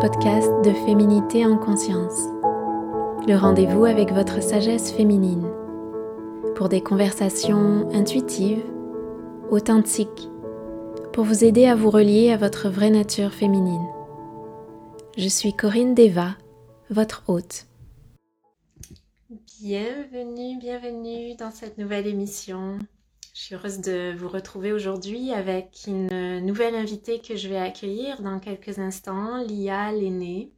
Podcast de Féminité en conscience, le rendez-vous avec votre sagesse féminine, pour des conversations intuitives, authentiques, pour vous aider à vous relier à votre vraie nature féminine. Je suis Corinne Deva, votre hôte. Bienvenue, bienvenue dans cette nouvelle émission. Je suis heureuse de vous retrouver aujourd'hui avec une nouvelle invitée que je vais accueillir dans quelques instants, Lia Lenné,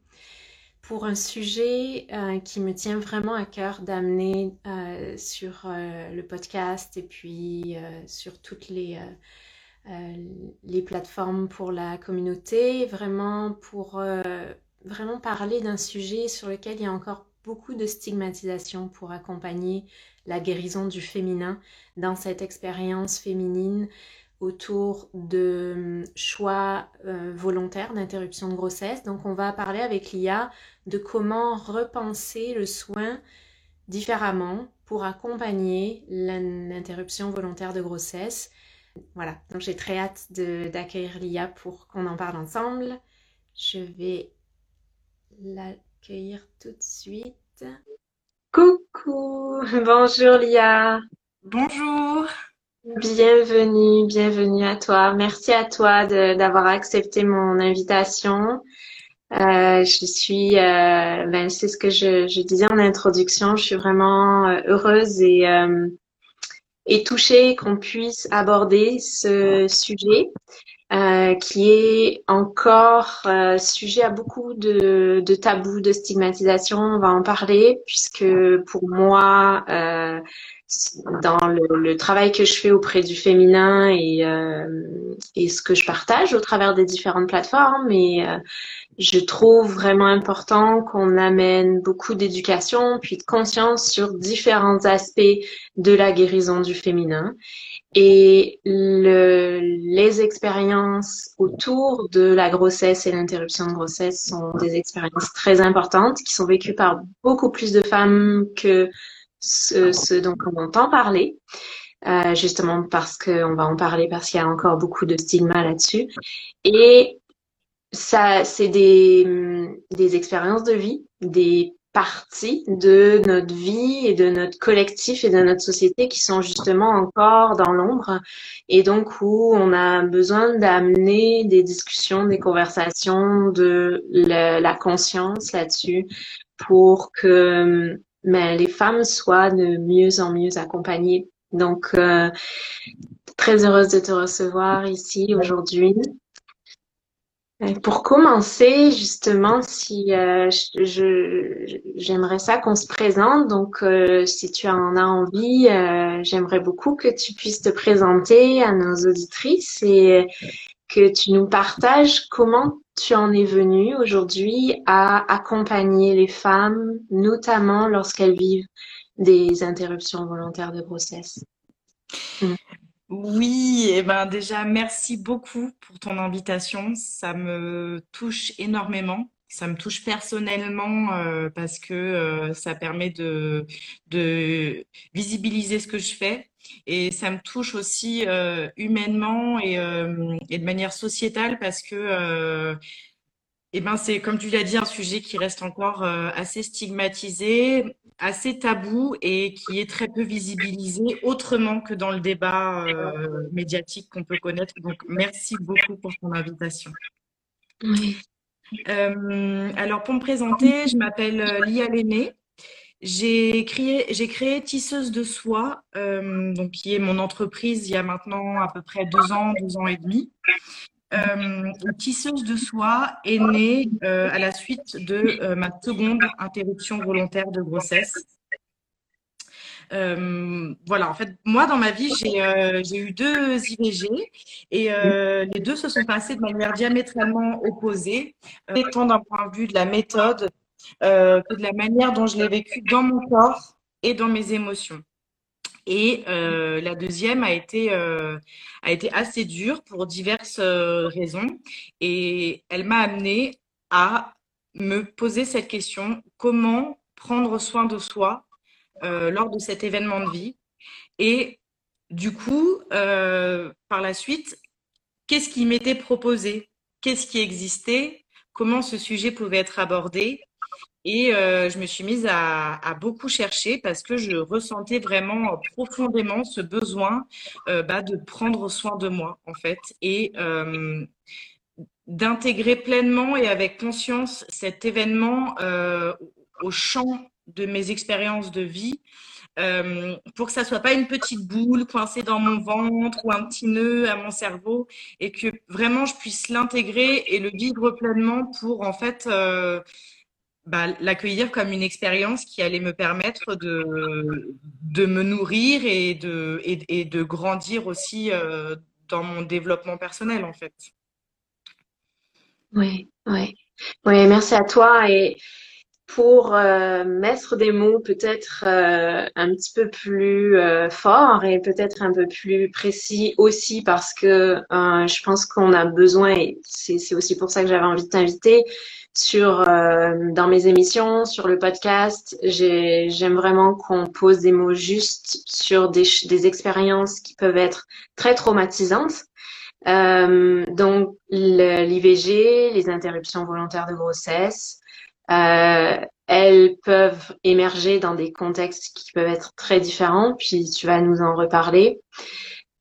pour un sujet euh, qui me tient vraiment à cœur d'amener euh, sur euh, le podcast et puis sur toutes les, les plateformes pour la communauté, vraiment pour vraiment parler d'un sujet sur lequel il y a encore beaucoup de stigmatisation pour accompagner la guérison du féminin dans cette expérience féminine autour de hum, choix euh, volontaires d'interruption de grossesse. Donc on va parler avec l'IA de comment repenser le soin différemment pour accompagner l'interruption volontaire de grossesse. Voilà, donc j'ai très hâte d'accueillir l'IA pour qu'on en parle ensemble. Je vais l'accueillir tout de suite. Coucou, bonjour Lia. Bonjour. Bienvenue, bienvenue à toi. Merci à toi d'avoir accepté mon invitation. Euh, je suis, euh, ben, c'est ce que je, je, disais en introduction, je suis vraiment euh, heureuse et, euh, et touchée qu'on puisse aborder ce sujet. Euh, qui est encore euh, sujet à beaucoup de, tabous, de stigmatisation. On va en parler puisque pour moi, euh, dans le, le, travail que je fais auprès du féminin et, euh, et ce que je partage au travers des différentes plateformes, et je trouve vraiment important qu'on amène beaucoup d'éducation puis de conscience sur différents aspects de la guérison du féminin. Et le, les expériences autour de la grossesse et l'interruption de grossesse sont des expériences très importantes qui sont vécues par beaucoup plus de femmes que ce, ce dont on entend parler. Euh, justement parce qu'on va en parler parce qu'il y a encore beaucoup de stigma là-dessus. Et ça, c'est des, des expériences de vie, des partie de notre vie et de notre collectif et de notre société qui sont justement encore dans l'ombre et donc où on a besoin d'amener des discussions, des conversations, de la, conscience là-dessus pour que ben, les femmes soient de mieux en mieux accompagnées. Donc, euh, très heureuse de te recevoir ici aujourd'hui. Pour commencer, justement, si euh, je j'aimerais ça qu'on se présente. Donc, euh, si tu en as envie, euh, j'aimerais beaucoup que tu puisses te présenter à nos auditrices et que tu nous partages comment tu en es venue aujourd'hui à accompagner les femmes, notamment lorsqu'elles vivent des interruptions volontaires de grossesse. Mm. Oui, et eh ben déjà merci beaucoup pour ton invitation. Ça me touche énormément. Ça me touche personnellement euh, parce que euh, ça permet de visibiliser ce que je fais et ça me touche aussi euh, humainement et, et, de manière sociétale parce que eh ben c'est comme tu l'as dit un sujet qui reste encore assez stigmatisé assez tabou et qui est très peu visibilisé autrement que dans le débat euh, médiatique qu'on peut connaître. Donc, merci beaucoup pour ton invitation. Euh, alors, pour me présenter, je m'appelle euh, Lia Léné. J'ai créé, j'ai créé Tisseuse de Soie, donc qui est mon entreprise il y a maintenant à peu près deux ans, deux ans et demi. Euh, tisseuse de soie est née euh, à la suite de euh, ma seconde interruption volontaire de grossesse. Euh, voilà, en fait, moi, dans ma vie, j'ai eu deux IVG et les deux se sont passés de manière diamétralement opposée, tant d'un point de vue de la méthode que de la manière dont je l'ai vécu dans mon corps et dans mes émotions. Et euh, la deuxième a été, euh, a été assez dure pour diverses euh, raisons. Et elle m'a amenée à me poser cette question, comment prendre soin de soi euh, lors de cet événement de vie? Et du coup, euh, par la suite, qu'est-ce qui m'était proposé? Qu'est-ce qui existait? Comment ce sujet pouvait être abordé? Et euh, je me suis mise à, beaucoup chercher parce que je ressentais vraiment profondément ce besoin euh, bah, de prendre soin de moi, en fait, et euh, d'intégrer pleinement et avec conscience cet événement au champ de mes expériences de vie pour que ça soit pas une petite boule coincée dans mon ventre ou un petit nœud à mon cerveau et que vraiment je puisse l'intégrer et le vivre pleinement pour en fait bah, l'accueillir comme une expérience qui allait me permettre de, de me nourrir et de, et, de grandir aussi euh, dans mon développement personnel en fait. Oui, oui. Oui, merci à toi. Pour euh, mettre des mots peut-être euh, un petit peu plus euh, forts et peut-être un peu plus précis aussi parce que euh, je pense qu'on a besoin, et c'est aussi pour ça que j'avais envie de t'inviter, sur euh, dans mes émissions, sur le podcast, j'aime vraiment qu'on pose des mots justes sur des, des expériences qui peuvent être très traumatisantes. Euh, donc l'IVG, les interruptions volontaires de grossesse, euh, elles peuvent émerger dans des contextes qui peuvent être très différents, puis tu vas nous en reparler.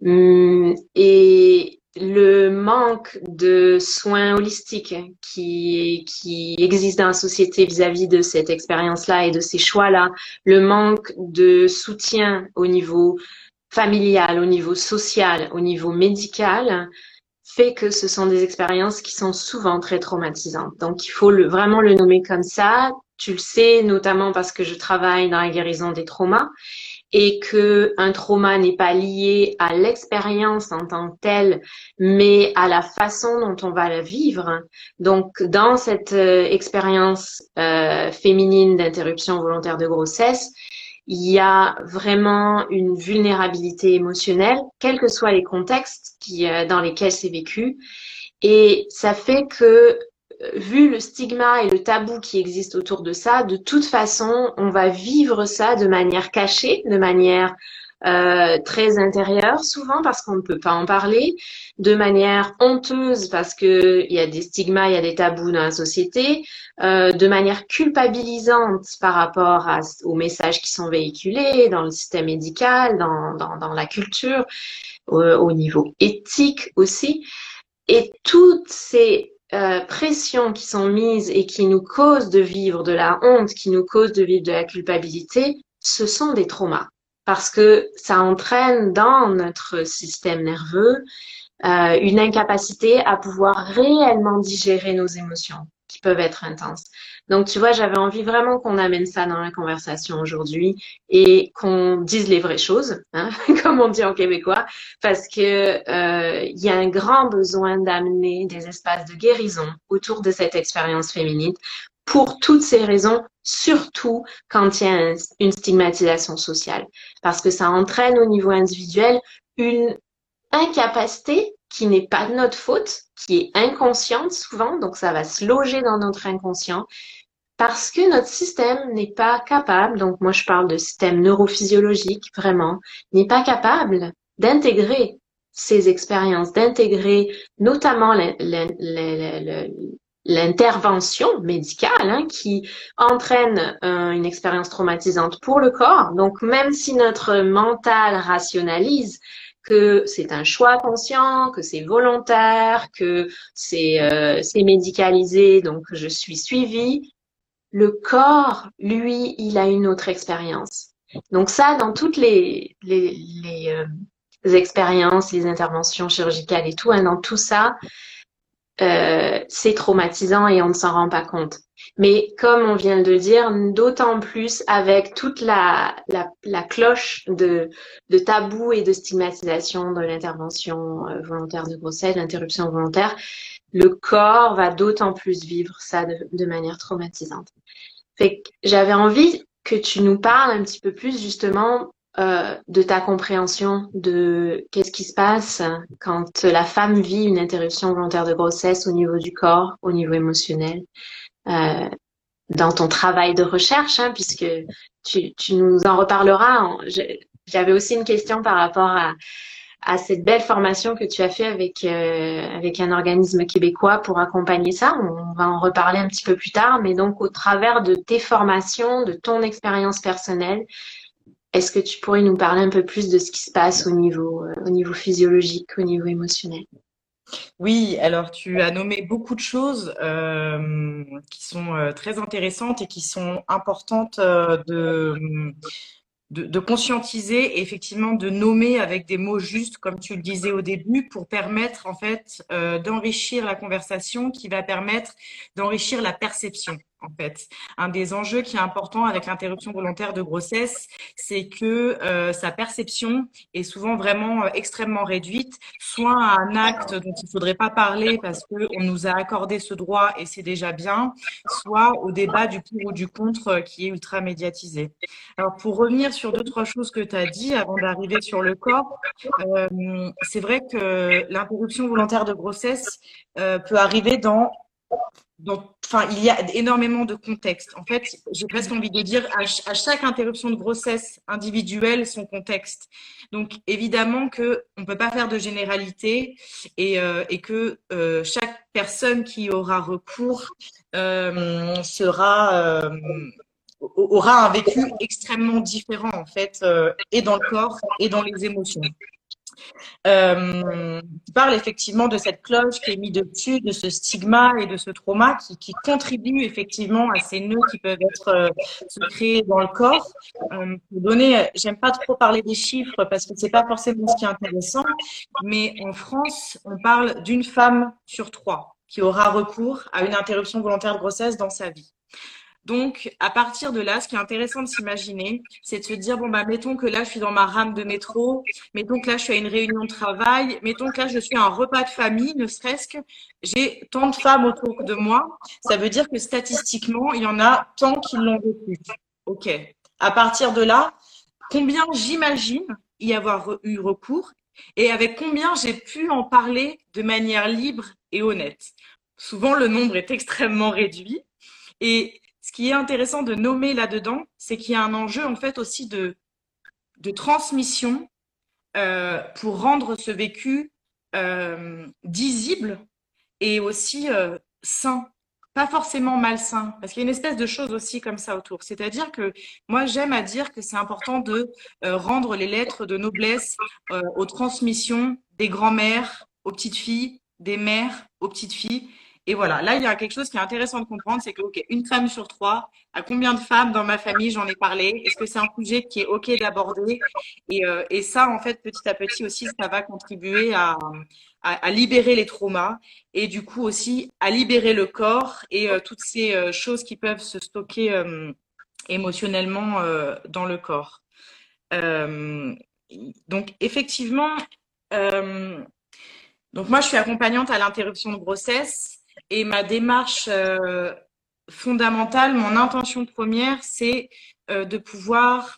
Hum, et le manque de soins holistiques qui, qui existe dans la société vis-à-vis de cette expérience-là et de ces choix-là, le manque de soutien au niveau familial, au niveau social, au niveau médical, fait que ce sont des expériences qui sont souvent très traumatisantes. Donc, il faut vraiment le nommer comme ça. Tu le sais, notamment parce que je travaille dans la guérison des traumas et que un trauma n'est pas lié à l'expérience en tant que telle, mais à la façon dont on va la vivre. Donc, dans cette euh, expérience euh, féminine d'interruption volontaire de grossesse, il y a vraiment une vulnérabilité émotionnelle, quels que soient les contextes euh, dans lesquels c'est vécu. Et ça fait que, euh, vu le stigma et le tabou qui existe autour de ça, de toute façon, on va vivre ça de manière cachée, de manière euh, très intérieure souvent parce qu'on ne peut pas en parler, de manière honteuse parce que il y a des stigmas, il y a des tabous dans la société, euh, de manière culpabilisante par rapport à, aux messages qui sont véhiculés dans le système médical, dans, dans, dans la culture, au, au, niveau éthique aussi. Et toutes ces euh, pressions qui sont mises et qui nous causent de vivre de la honte, qui nous causent de vivre de la culpabilité, ce sont des traumas parce que ça entraîne dans notre système nerveux euh, une incapacité à pouvoir réellement digérer nos émotions qui peuvent être intenses. Donc, tu vois, j'avais envie vraiment qu'on amène ça dans la conversation aujourd'hui et qu'on dise les vraies choses, hein, comme on dit en québécois, parce que euh, il y a un grand besoin d'amener des espaces de guérison autour de cette expérience féminine pour toutes ces raisons, surtout quand il y a une stigmatisation sociale, parce que ça entraîne au niveau individuel une incapacité qui n'est pas de notre faute, qui est inconsciente souvent, donc ça va se loger dans notre inconscient, parce que notre système n'est pas capable, donc moi je parle de système neurophysiologique vraiment, n'est pas capable d'intégrer ces expériences, d'intégrer notamment l'intervention médicale hein, qui entraîne euh, une expérience traumatisante pour le corps. Donc même si notre mental rationalise que c'est un choix conscient, que c'est volontaire, que c'est euh, médicalisé, donc je suis suivie, le corps, lui, il a une autre expérience. Donc ça, dans toutes les, les, euh, expériences, les interventions chirurgicales et tout, hein, dans tout ça, euh, c'est traumatisant et on ne s'en rend pas compte. Mais comme on vient de le dire, d'autant plus avec toute la, la, la cloche de, de, tabou et de stigmatisation de l'intervention euh, volontaire de grossesse, l'interruption volontaire, le corps va d'autant plus vivre ça de, de manière traumatisante. J'avais envie que tu nous parles un petit peu plus justement euh, de ta compréhension de qu'est-ce qui se passe quand la femme vit une interruption volontaire de grossesse au niveau du corps, au niveau émotionnel, euh, dans ton travail de recherche, hein, puisque tu, nous en reparleras. J'avais aussi une question par rapport à, à cette belle formation que tu as fait avec euh, avec un organisme québécois pour accompagner ça. On va en reparler un petit peu plus tard, mais donc au travers de tes formations, de ton expérience personnelle, est-ce que tu pourrais nous parler un peu plus de ce qui se passe au niveau euh, au niveau physiologique, au niveau émotionnel? Oui, alors tu as nommé beaucoup de choses euh, qui sont euh, très intéressantes et qui sont importantes de de, conscientiser et effectivement de nommer avec des mots justes, comme tu le disais au début, pour permettre en fait d'enrichir la conversation, qui va permettre d'enrichir la perception en fait. Un des enjeux qui est important avec l'interruption volontaire de grossesse, c'est que euh, sa perception est souvent vraiment euh, extrêmement réduite, soit à un acte dont il faudrait pas parler parce que on nous a accordé ce droit et c'est déjà bien, soit au débat du pour ou du contre euh, qui est ultra médiatisé. Alors pour revenir sur deux trois choses que tu as dit avant d'arriver sur le corps, c'est vrai que l'interruption volontaire de grossesse peut arriver dans enfin, il y a énormément de contextes. En fait, j'ai presque envie de dire à, chaque interruption de grossesse individuelle son contexte. Donc, évidemment que on peut pas faire de généralité et, euh, que euh, chaque personne qui aura recours euh, aura un vécu extrêmement différent en fait, et dans le corps et dans les émotions. Euh, tu parles effectivement de cette cloche qui est mise dessus, de ce stigma et de ce trauma qui, qui contribue effectivement à ces nœuds qui peuvent être euh, se créer dans le corps. Euh, pour donner, j'aime pas trop parler des chiffres parce que c'est pas forcément ce qui est intéressant, mais en France, on parle d'une femme sur trois qui aura recours à une interruption volontaire de grossesse dans sa vie. Donc, à partir de là, ce qui est intéressant de s'imaginer, c'est de se dire, bon, bah, mettons que là, je suis dans ma rame de métro, mettons que là, je suis à une réunion de travail, mettons que là, je suis à un repas de famille, ne serait-ce que j'ai tant de femmes autour de moi. Ça veut dire que statistiquement, il y en a tant qui l'ont vécu. OK. À partir de là, combien j'imagine y avoir eu recours et avec combien j'ai pu en parler de manière libre et honnête. Souvent, le nombre est extrêmement réduit. Et ce qui est intéressant de nommer là-dedans, c'est qu'il y a un enjeu en fait aussi de, de transmission euh, pour rendre ce vécu euh, disible et aussi euh, sain, pas forcément malsain, parce qu'il y a une espèce de chose aussi comme ça autour. C'est-à-dire que moi j'aime à dire que c'est important de euh, rendre les lettres de noblesse euh, aux transmissions des grands-mères aux petites filles, des mères aux petites filles, et voilà, là, il y a quelque chose qui est intéressant de comprendre, c'est que, OK, une femme sur trois, à combien de femmes dans ma famille j'en ai parlé? Est-ce que c'est un sujet qui est OK d'aborder? Et, euh, ça, en fait, petit à petit aussi, ça va contribuer à, libérer les traumas et du coup aussi à libérer le corps et euh, toutes ces euh, choses qui peuvent se stocker émotionnellement dans le corps. donc, effectivement, donc moi, je suis accompagnante à l'interruption de grossesse et ma démarche euh, fondamentale, mon intention première, c'est euh, de pouvoir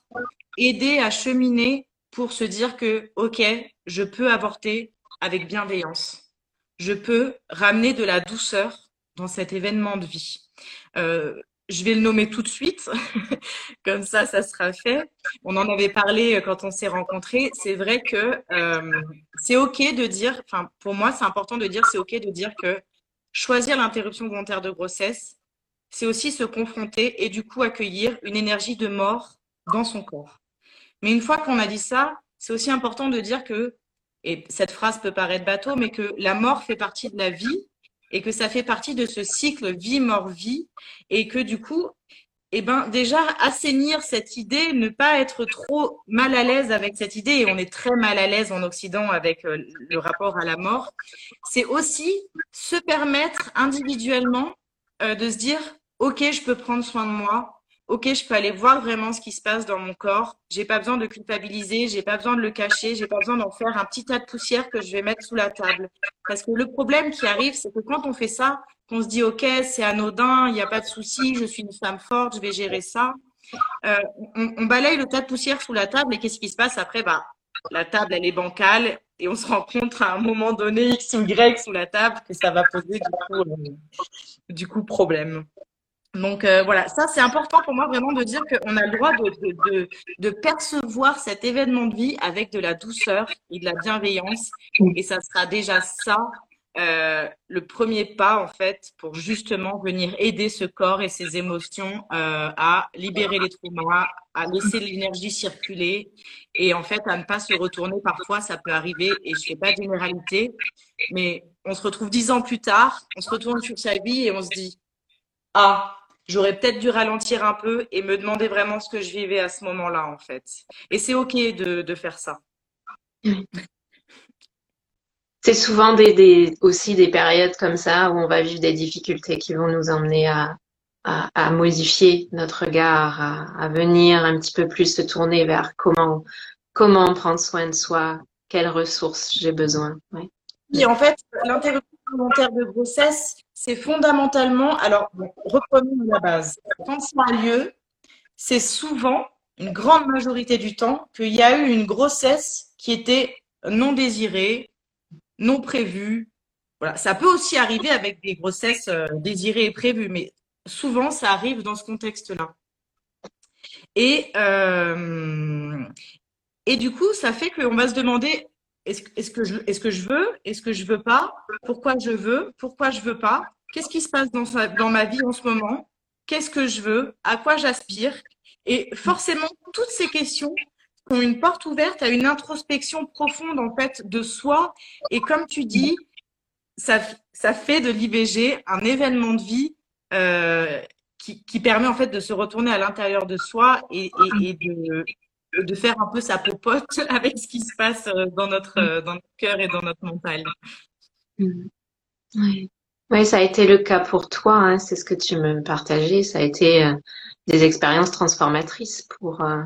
aider à cheminer pour se dire que, OK, je peux avorter avec bienveillance. Je peux ramener de la douceur dans cet événement de vie. Euh, je vais le nommer tout de suite, comme ça, ça sera fait. On en avait parlé quand on s'est rencontrés. C'est vrai que c'est OK de dire, enfin, pour moi, c'est important de dire, c'est OK de dire que Choisir l'interruption volontaire de grossesse, c'est aussi se confronter et du coup accueillir une énergie de mort dans son corps. Mais une fois qu'on a dit ça, c'est aussi important de dire que, et cette phrase peut paraître bateau, mais que la mort fait partie de la vie et que ça fait partie de ce cycle vie-mort-vie et que du coup, eh ben déjà assainir cette idée, ne pas être trop mal à l'aise avec cette idée, et on est très mal à l'aise en Occident avec euh, le rapport à la mort, c'est aussi se permettre individuellement euh, de se dire, ok, je peux prendre soin de moi, ok, je peux aller voir vraiment ce qui se passe dans mon corps, j'ai pas besoin de culpabiliser, j'ai pas besoin de le cacher, j'ai pas besoin d'en faire un petit tas de poussière que je vais mettre sous la table. Parce que le problème qui arrive, c'est que quand on fait ça, on se dit, OK, c'est anodin, il n'y a pas de souci, je suis une femme forte, je vais gérer ça. Euh, on, balaye le tas de poussière sous la table et qu'est-ce qui se passe après? Bah, La table, elle est bancale et on se rencontre à un moment donné X ou Y sous la table que ça va poser du coup, euh, problème. Donc euh, voilà, ça c'est important pour moi vraiment de dire qu'on a le droit de, percevoir cet événement de vie avec de la douceur et de la bienveillance. Et ça sera déjà ça, euh, le premier pas en fait pour justement venir aider ce corps et ses émotions euh, à libérer les traumas, à laisser l'énergie circuler et en fait à ne pas se retourner. Parfois ça peut arriver et je fais pas de généralité, mais on se retrouve dix ans plus tard, on se retourne sur sa vie et on se dit ah j'aurais peut-être dû ralentir un peu et me demander vraiment ce que je vivais à ce moment-là, en fait. Et c'est OK de, de, faire ça. C'est souvent aussi des périodes comme ça où on va vivre des difficultés qui vont nous emmener à, modifier notre regard, à, venir un petit peu plus se tourner vers comment, comment prendre soin de soi, quelles ressources j'ai besoin. Et en fait, l'interruption volontaire de grossesse, c'est fondamentalement, alors reprenons la base. Quand ça a lieu, c'est souvent, une grande majorité du temps, qu'il y a eu une grossesse qui était non désirée, non prévue. Voilà. Ça peut aussi arriver avec des grossesses euh, désirées et prévues, mais souvent ça arrive dans ce contexte-là. Et, euh, et du coup, ça fait qu'on va se demander est-ce est que, je, veux Est-ce que je veux pas Pourquoi je veux Pourquoi je veux pas Qu'est-ce qui se passe dans ma vie en ce moment Qu'est-ce que je veux À quoi j'aspire Et forcément, toutes ces questions ont une porte ouverte à une introspection profonde en fait de soi. Et comme tu dis, ça, ça fait de l'IVG un événement de vie euh, qui, qui, permet en fait de se retourner à l'intérieur de soi et, et, et de, de faire un peu sa popote avec ce qui se passe euh, dans notre, euh, dans notre cœur et dans notre mental. Mm. Oui. oui, ça a été le cas pour toi, hein, c'est ce que tu me partageais, ça a été euh, des expériences transformatrices pour, euh,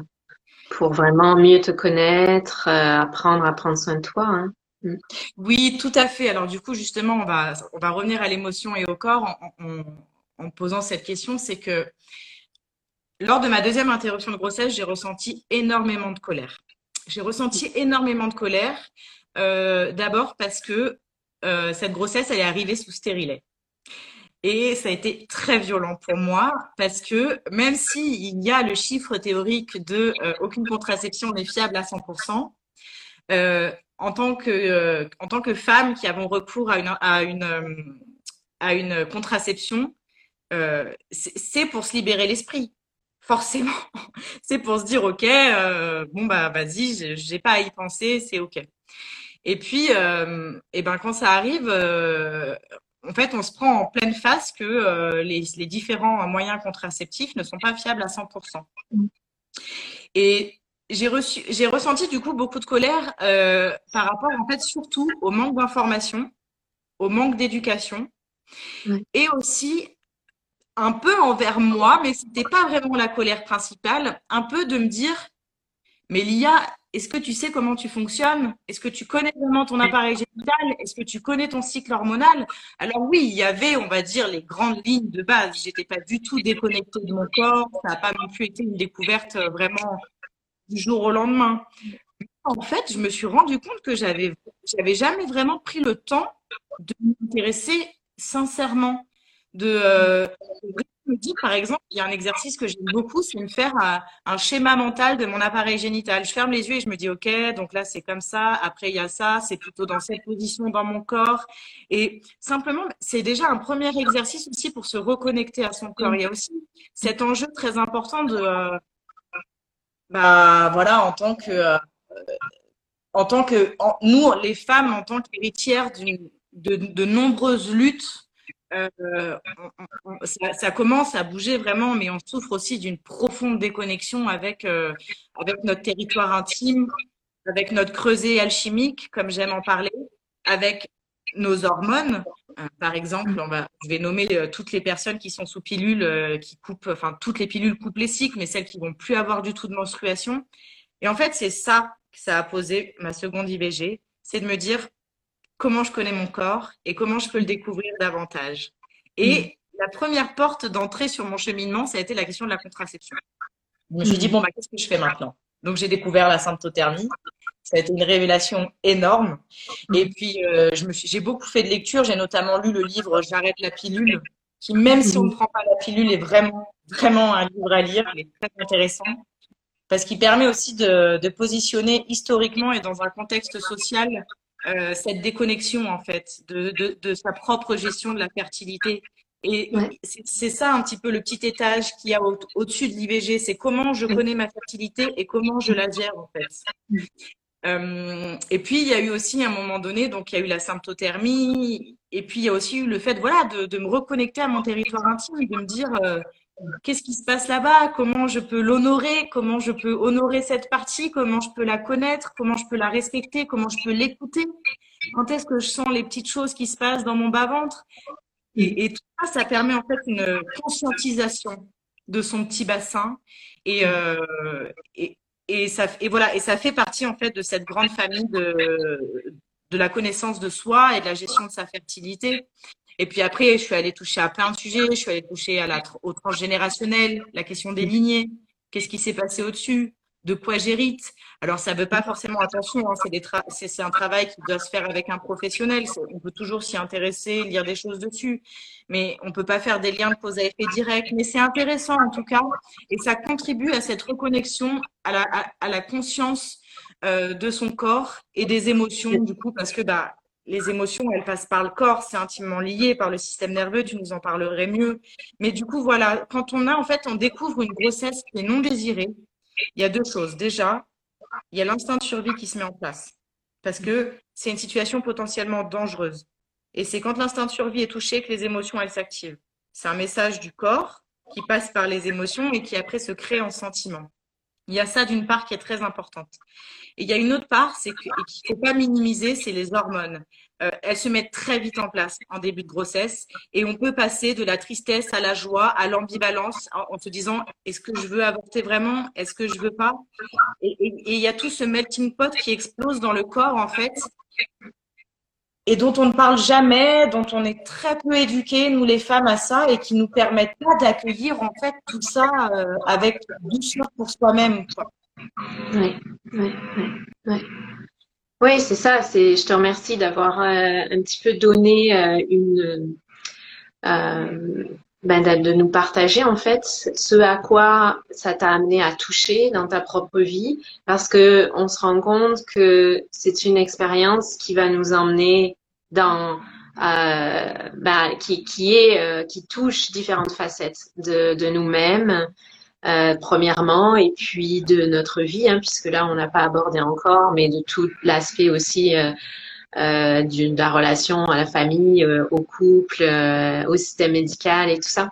pour vraiment mieux te connaître, euh, apprendre à prendre soin de toi. Hein. Mm. Oui, tout à fait. Alors du coup, justement, on va, on va revenir à l'émotion et au corps en, posant cette question, c'est que lors de ma deuxième interruption de grossesse, j'ai ressenti énormément de colère. J'ai ressenti énormément de colère, euh, d'abord parce que euh, cette grossesse, elle est arrivée sous stérilet. Et ça a été très violent pour moi parce que même s'il y a le chiffre théorique de euh, aucune contraception n'est fiable à 100%, euh, en, tant que, euh, en tant que femme qui avons recours à une, à une, euh, à une contraception, c'est pour se libérer l'esprit forcément, c'est pour se dire, OK, euh, bon, bah, vas-y, j'ai pas à y penser, c'est OK. Et puis, euh, et ben, quand ça arrive, euh, en fait, on se prend en pleine face que euh, les, les, différents moyens contraceptifs ne sont pas fiables à 100%. Et j'ai ressenti du coup beaucoup de colère euh, par rapport, en fait, surtout au manque d'information, au manque d'éducation, oui. et aussi un peu envers moi, mais c'était pas vraiment la colère principale, un peu de me dire, mais Lia, est-ce que tu sais comment tu fonctionnes? Est-ce que tu connais vraiment ton appareil génital? Est-ce que tu connais ton cycle hormonal? Alors oui, il y avait, on va dire, les grandes lignes de base. J'étais pas du tout déconnectée de mon corps. Ça n'a pas non plus été une découverte vraiment du jour au lendemain. En fait, je me suis rendu compte que j'avais, j'avais jamais vraiment pris le temps de m'intéresser sincèrement de euh, me dire, par exemple, il y a un exercice que j'aime beaucoup, c'est me faire un, un, schéma mental de mon appareil génital. Je ferme les yeux et je me dis, OK, donc là, c'est comme ça. Après, il y a ça. C'est plutôt dans cette position dans mon corps. Et simplement, c'est déjà un premier exercice aussi pour se reconnecter à son corps. Il y a aussi cet enjeu très important de, euh, bah, voilà, en tant que, euh, en tant que, en, nous, les femmes, en tant qu'héritières de, de nombreuses luttes euh, ça, ça, commence à bouger vraiment, mais on souffre aussi d'une profonde déconnexion avec, euh, avec notre territoire intime, avec notre creuset alchimique, comme j'aime en parler, avec nos hormones. Euh, par exemple, on va, je vais nommer euh, toutes les personnes qui sont sous pilule, qui coupent, enfin toutes les pilules coupent les cycles, mais celles qui vont plus avoir du tout de menstruation. Et en fait, c'est ça que ça a posé ma seconde IVG, c'est de me dire comment je connais mon corps et comment je peux le découvrir davantage. Et mmh. la première porte d'entrée sur mon cheminement, ça a été la question de la contraception. Je me suis dit, bon, bah, qu'est-ce que je fais maintenant? Donc, j'ai découvert la symptothermie. Ça a été une révélation énorme. Et puis, euh, j'ai beaucoup fait de lecture. J'ai notamment lu le livre J'arrête la pilule qui, même si on ne prend pas la pilule, est vraiment, vraiment un livre à lire. Il est très intéressant parce qu'il permet aussi de, de, positionner historiquement et dans un contexte social euh, cette déconnexion en fait de, de, de, sa propre gestion de la fertilité. Et c'est ça un petit peu le petit étage qu'il y a au-dessus de l'IVG, c'est comment je connais ma fertilité et comment je la gère en fait. Euh, et puis il y a eu aussi à un moment donné, donc il y a eu la symptothermie, et puis il y a aussi eu le fait voilà de, de me reconnecter à mon territoire intime, de me dire euh, qu'est-ce qui se passe là-bas, comment je peux l'honorer, comment je peux honorer cette partie, comment je peux la connaître, comment je peux la respecter, comment je peux l'écouter, quand est-ce que je sens les petites choses qui se passent dans mon bas-ventre? Et, tout ça, ça permet en fait une conscientisation de son petit bassin. Et, euh, et, et, ça, et voilà, et ça fait partie en fait de cette grande famille de, de la connaissance de soi et de la gestion de sa fertilité. Et puis après, je suis allée toucher à plein de sujets. Je suis allée toucher à la, au transgénérationnel, la question des lignées. Qu'est-ce qui s'est passé au-dessus? De quoi j'hérite? Alors, ça ne veut pas forcément, attention, hein, c'est un travail qui doit se faire avec un professionnel. On peut toujours s'y intéresser, lire des choses dessus. Mais on ne peut pas faire des liens de cause à effet direct. Mais c'est intéressant en tout cas. Et ça contribue à cette reconnexion à la, conscience euh, de son corps et des émotions, du coup, parce que bah, les émotions, elles passent par le corps, c'est intimement lié par le système nerveux, tu nous en parlerais mieux. Mais du coup, voilà, quand on a, en fait, on découvre une grossesse qui est non désirée, il y a deux choses. Déjà, il y a l'instinct de survie qui se met en place parce que c'est une situation potentiellement dangereuse. Et c'est quand l'instinct de survie est touché que les émotions, elles s'activent. C'est un message du corps qui passe par les émotions et qui après se crée en sentiment. Il y a ça d'une part qui est très importante. Et il y a une autre part, c'est qu'il ne faut pas minimiser, c'est les hormones. Euh, elles se mettent très vite en place en début de grossesse et on peut passer de la tristesse à la joie, à l'ambivalence en, se disant est-ce que je veux avorter vraiment, est-ce que je veux pas? Et, il y a tout ce melting pot qui explose dans le corps en fait et dont on ne parle jamais, dont on est très peu éduqués nous les femmes à ça et qui nous permettent pas d'accueillir en fait tout ça euh, avec douceur pour soi-même. Oui, oui, oui. Oui, c'est ça. C'est, je te remercie d'avoir euh, un petit peu donné euh, une, euh, ben, de, de, nous partager en fait ce à quoi ça t'a amené à toucher dans ta propre vie, parce que on se rend compte que c'est une expérience qui va nous emmener dans ben, qui, qui est qui touche différentes facettes de, de nous-mêmes, euh, premièrement, et puis de notre vie, hein, puisque là, on n'a pas abordé encore, mais de tout l'aspect aussi euh, euh, de la relation à la famille, euh, au couple, euh, au système médical et tout ça.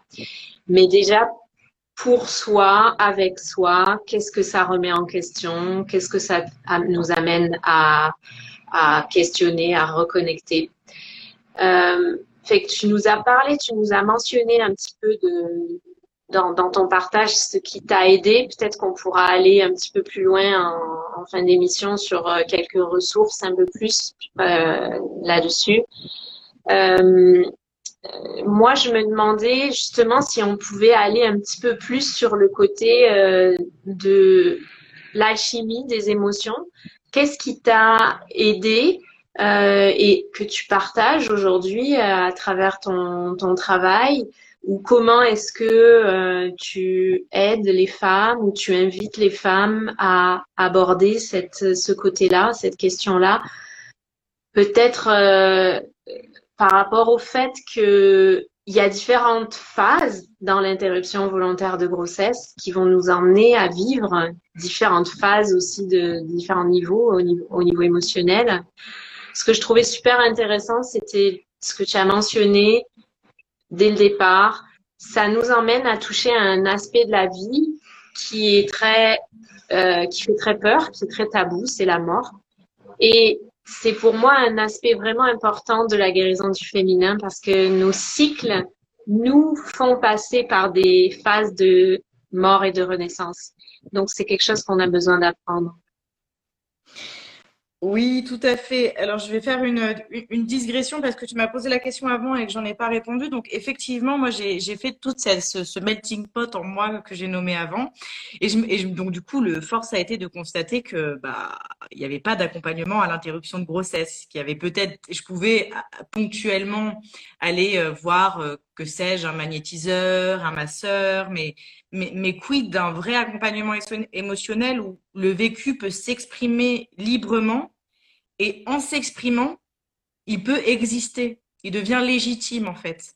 Mais déjà, pour soi, avec soi, qu'est-ce que ça remet en question? Qu'est-ce que ça nous amène à, à questionner, à reconnecter? Fait que tu nous as parlé, tu nous as mentionné un petit peu de, dans, ton partage ce qui t'a aidé. Peut-être qu'on pourra aller un petit peu plus loin en, fin d'émission sur euh, quelques ressources un peu plus euh, là-dessus. Euh, moi, je me demandais justement si on pouvait aller un petit peu plus sur le côté de l'alchimie des émotions. Qu'est-ce qui t'a aidé et que tu partages aujourd'hui à travers ton travail ou comment est-ce que euh, tu aides les femmes ou tu invites les femmes à aborder cette, ce côté-là, cette question-là? Peut-être euh, par rapport au fait qu'il y a différentes phases dans l'interruption volontaire de grossesse qui vont nous emmener à vivre différentes phases aussi de, différents niveaux au, niveau au niveau émotionnel. Ce que je trouvais super intéressant, c'était ce que tu as mentionné, dès le départ, ça nous emmène à toucher un aspect de la vie qui est très, euh, qui fait très peur, qui est très tabou, c'est la mort. Et c'est pour moi un aspect vraiment important de la guérison du féminin parce que nos cycles nous font passer par des phases de mort et de renaissance. Donc c'est quelque chose qu'on a besoin d'apprendre. Oui, tout à fait. Alors, je vais faire une, une, digression parce que tu m'as posé la question avant et que j'en ai pas répondu. Donc, effectivement, moi, j'ai fait tout ce, ce, melting pot en moi que j'ai nommé avant. Et, je, et donc, du coup, le force a été de constater que bah il n'y avait pas d'accompagnement à l'interruption de grossesse. Qu'il y avait peut-être, je pouvais ponctuellement aller euh, voir euh, que sais-je, un magnétiseur, un masseur, mais, mais, mais quid d'un vrai accompagnement émotionnel où le vécu peut s'exprimer librement et en s'exprimant, il peut exister. Il devient légitime en fait.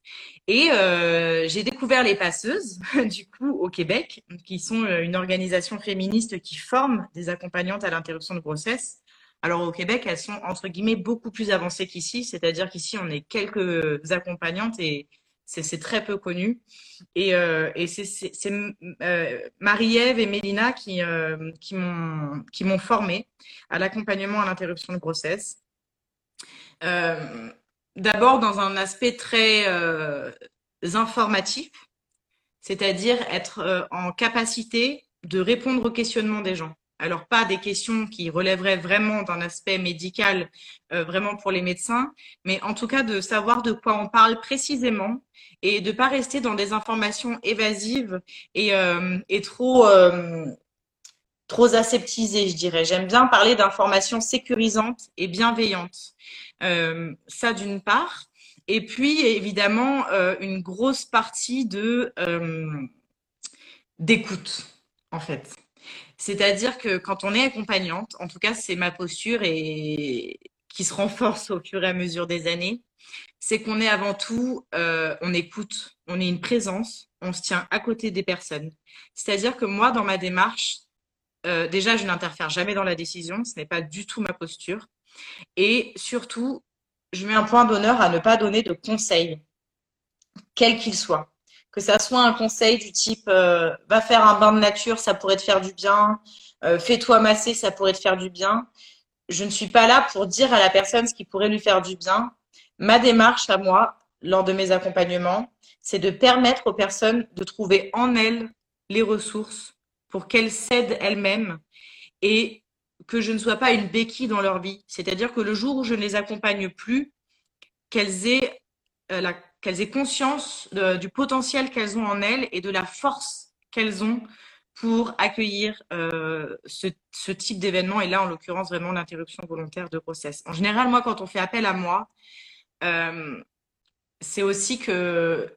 Et euh, j'ai découvert les passeuses, du coup, au Québec, qui sont euh, une organisation féministe qui forme des accompagnantes à l'interruption de grossesse. Alors au Québec, elles sont entre guillemets beaucoup plus avancées qu'ici, c'est-à-dire qu'ici on est quelques accompagnantes et c'est très peu connu. Et, euh, c'est euh, Marie-Ève et Mélina qui, euh, m'ont formée à l'accompagnement à l'interruption de grossesse. D'abord dans un aspect très informatif, c'est-à-dire être en capacité de répondre aux questionnements des gens. Alors pas des questions qui relèveraient vraiment d'un aspect médical, euh, vraiment pour les médecins, mais en tout cas de savoir de quoi on parle précisément et de pas rester dans des informations évasives et, euh, et trop euh, trop aseptisées, je dirais. J'aime bien parler d'informations sécurisantes et bienveillantes. Ça d'une part, et puis évidemment une grosse partie de d'écoute en fait. C'est-à-dire que quand on est accompagnante, en tout cas, c'est ma posture et qui se renforce au fur et à mesure des années, c'est qu'on est avant tout, euh, on écoute, on est une présence, on se tient à côté des personnes. C'est-à-dire que moi, dans ma démarche, euh, déjà, je n'interfère jamais dans la décision, ce n'est pas du tout ma posture. Et surtout, je mets un point d'honneur à ne pas donner de conseils, quels qu'ils soient que ça soit un conseil du type euh, va faire un bain de nature, ça pourrait te faire du bien, euh, fais-toi masser, ça pourrait te faire du bien. Je ne suis pas là pour dire à la personne ce qui pourrait lui faire du bien. Ma démarche à moi, lors de mes accompagnements, c'est de permettre aux personnes de trouver en elles les ressources pour qu'elles s'aident elles-mêmes et que je ne sois pas une béquille dans leur vie. C'est-à-dire que le jour où je ne les accompagne plus, qu'elles aient euh, la qu'elles aient conscience du potentiel qu'elles ont en elles et de la force qu'elles ont pour accueillir euh, ce, type d'événement, et là, en l'occurrence, vraiment l'interruption volontaire de grossesse. En général, moi, quand on fait appel à moi, euh, c'est aussi que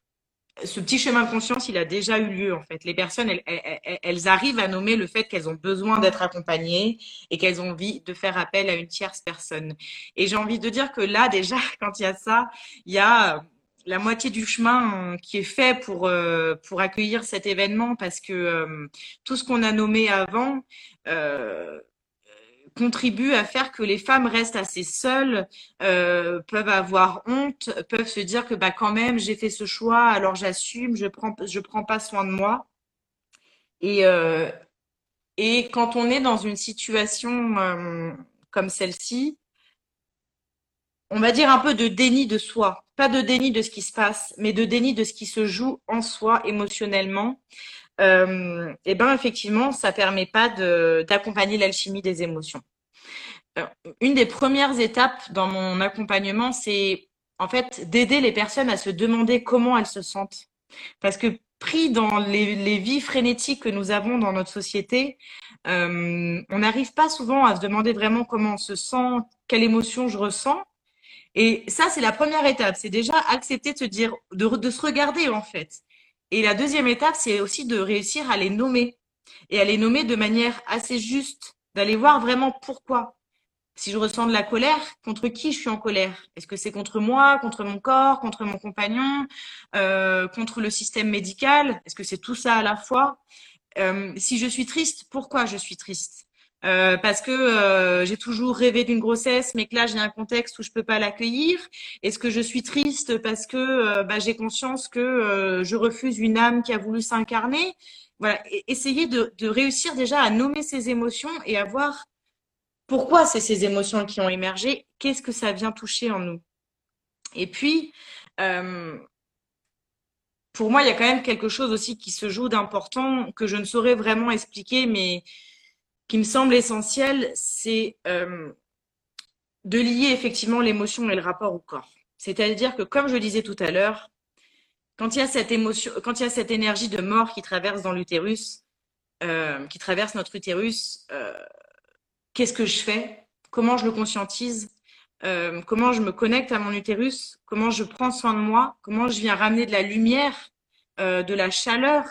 ce petit chemin de conscience, il a déjà eu lieu, en fait. Les personnes, elles arrivent à nommer le fait qu'elles ont besoin d'être accompagnées et qu'elles ont envie de faire appel à une tierce personne. Et j'ai envie de dire que là, déjà, quand il y a ça, il y a la moitié du chemin euh, qui est fait pour euh, pour accueillir cet événement parce que euh, tout ce qu'on a nommé avant euh, contribue à faire que les femmes restent assez seules, euh, peuvent avoir honte, peuvent se dire que bah quand même j'ai fait ce choix, alors j'assume, je prends je prends pas soin de moi. Et euh, et quand on est dans une situation comme celle-ci, on va dire un peu de déni de soi. Pas de déni de ce qui se passe, mais de déni de ce qui se joue en soi émotionnellement. Euh, et ben effectivement, ça permet pas d'accompagner l'alchimie des émotions. Euh, une des premières étapes dans mon accompagnement, c'est en fait d'aider les personnes à se demander comment elles se sentent. Parce que pris dans les, vies frénétiques que nous avons dans notre société, euh, on n'arrive pas souvent à se demander vraiment comment on se sent, quelle émotion je ressens. Et ça, c'est la première étape. C'est déjà accepter de se dire, de, de, se regarder en fait. Et la deuxième étape, c'est aussi de réussir à les nommer. Et à les nommer de manière assez juste. D'aller voir vraiment pourquoi. Si je ressens de la colère, contre qui je suis en colère? Est-ce que c'est contre moi, contre mon corps, contre mon compagnon, euh, contre le système médical? Est-ce que c'est tout ça à la fois? Euh, Si je suis triste, pourquoi je suis triste? Euh, parce que euh, j'ai toujours rêvé d'une grossesse, mais que là j'ai un contexte où je peux pas l'accueillir. Est-ce que je suis triste parce que euh, bah, j'ai conscience que euh, je refuse une âme qui a voulu s'incarner? Voilà, essayer de, de, réussir déjà à nommer ces émotions et à voir pourquoi c'est ces émotions qui ont émergé, qu'est-ce que ça vient toucher en nous? Et puis pour moi, il y a quand même quelque chose aussi qui se joue d'important que je ne saurais vraiment expliquer, mais qui me semble essentiel, c'est euh, de lier effectivement l'émotion et le rapport au corps. C'est-à-dire que, comme je disais tout à l'heure, quand il y a cette émotion, quand il y a cette énergie de mort qui traverse dans l'utérus, euh, qui traverse notre utérus, euh, qu'est-ce que je fais? Comment je le conscientise? Comment je me connecte à mon utérus, comment je prends soin de moi, comment je viens ramener de la lumière, de la chaleur?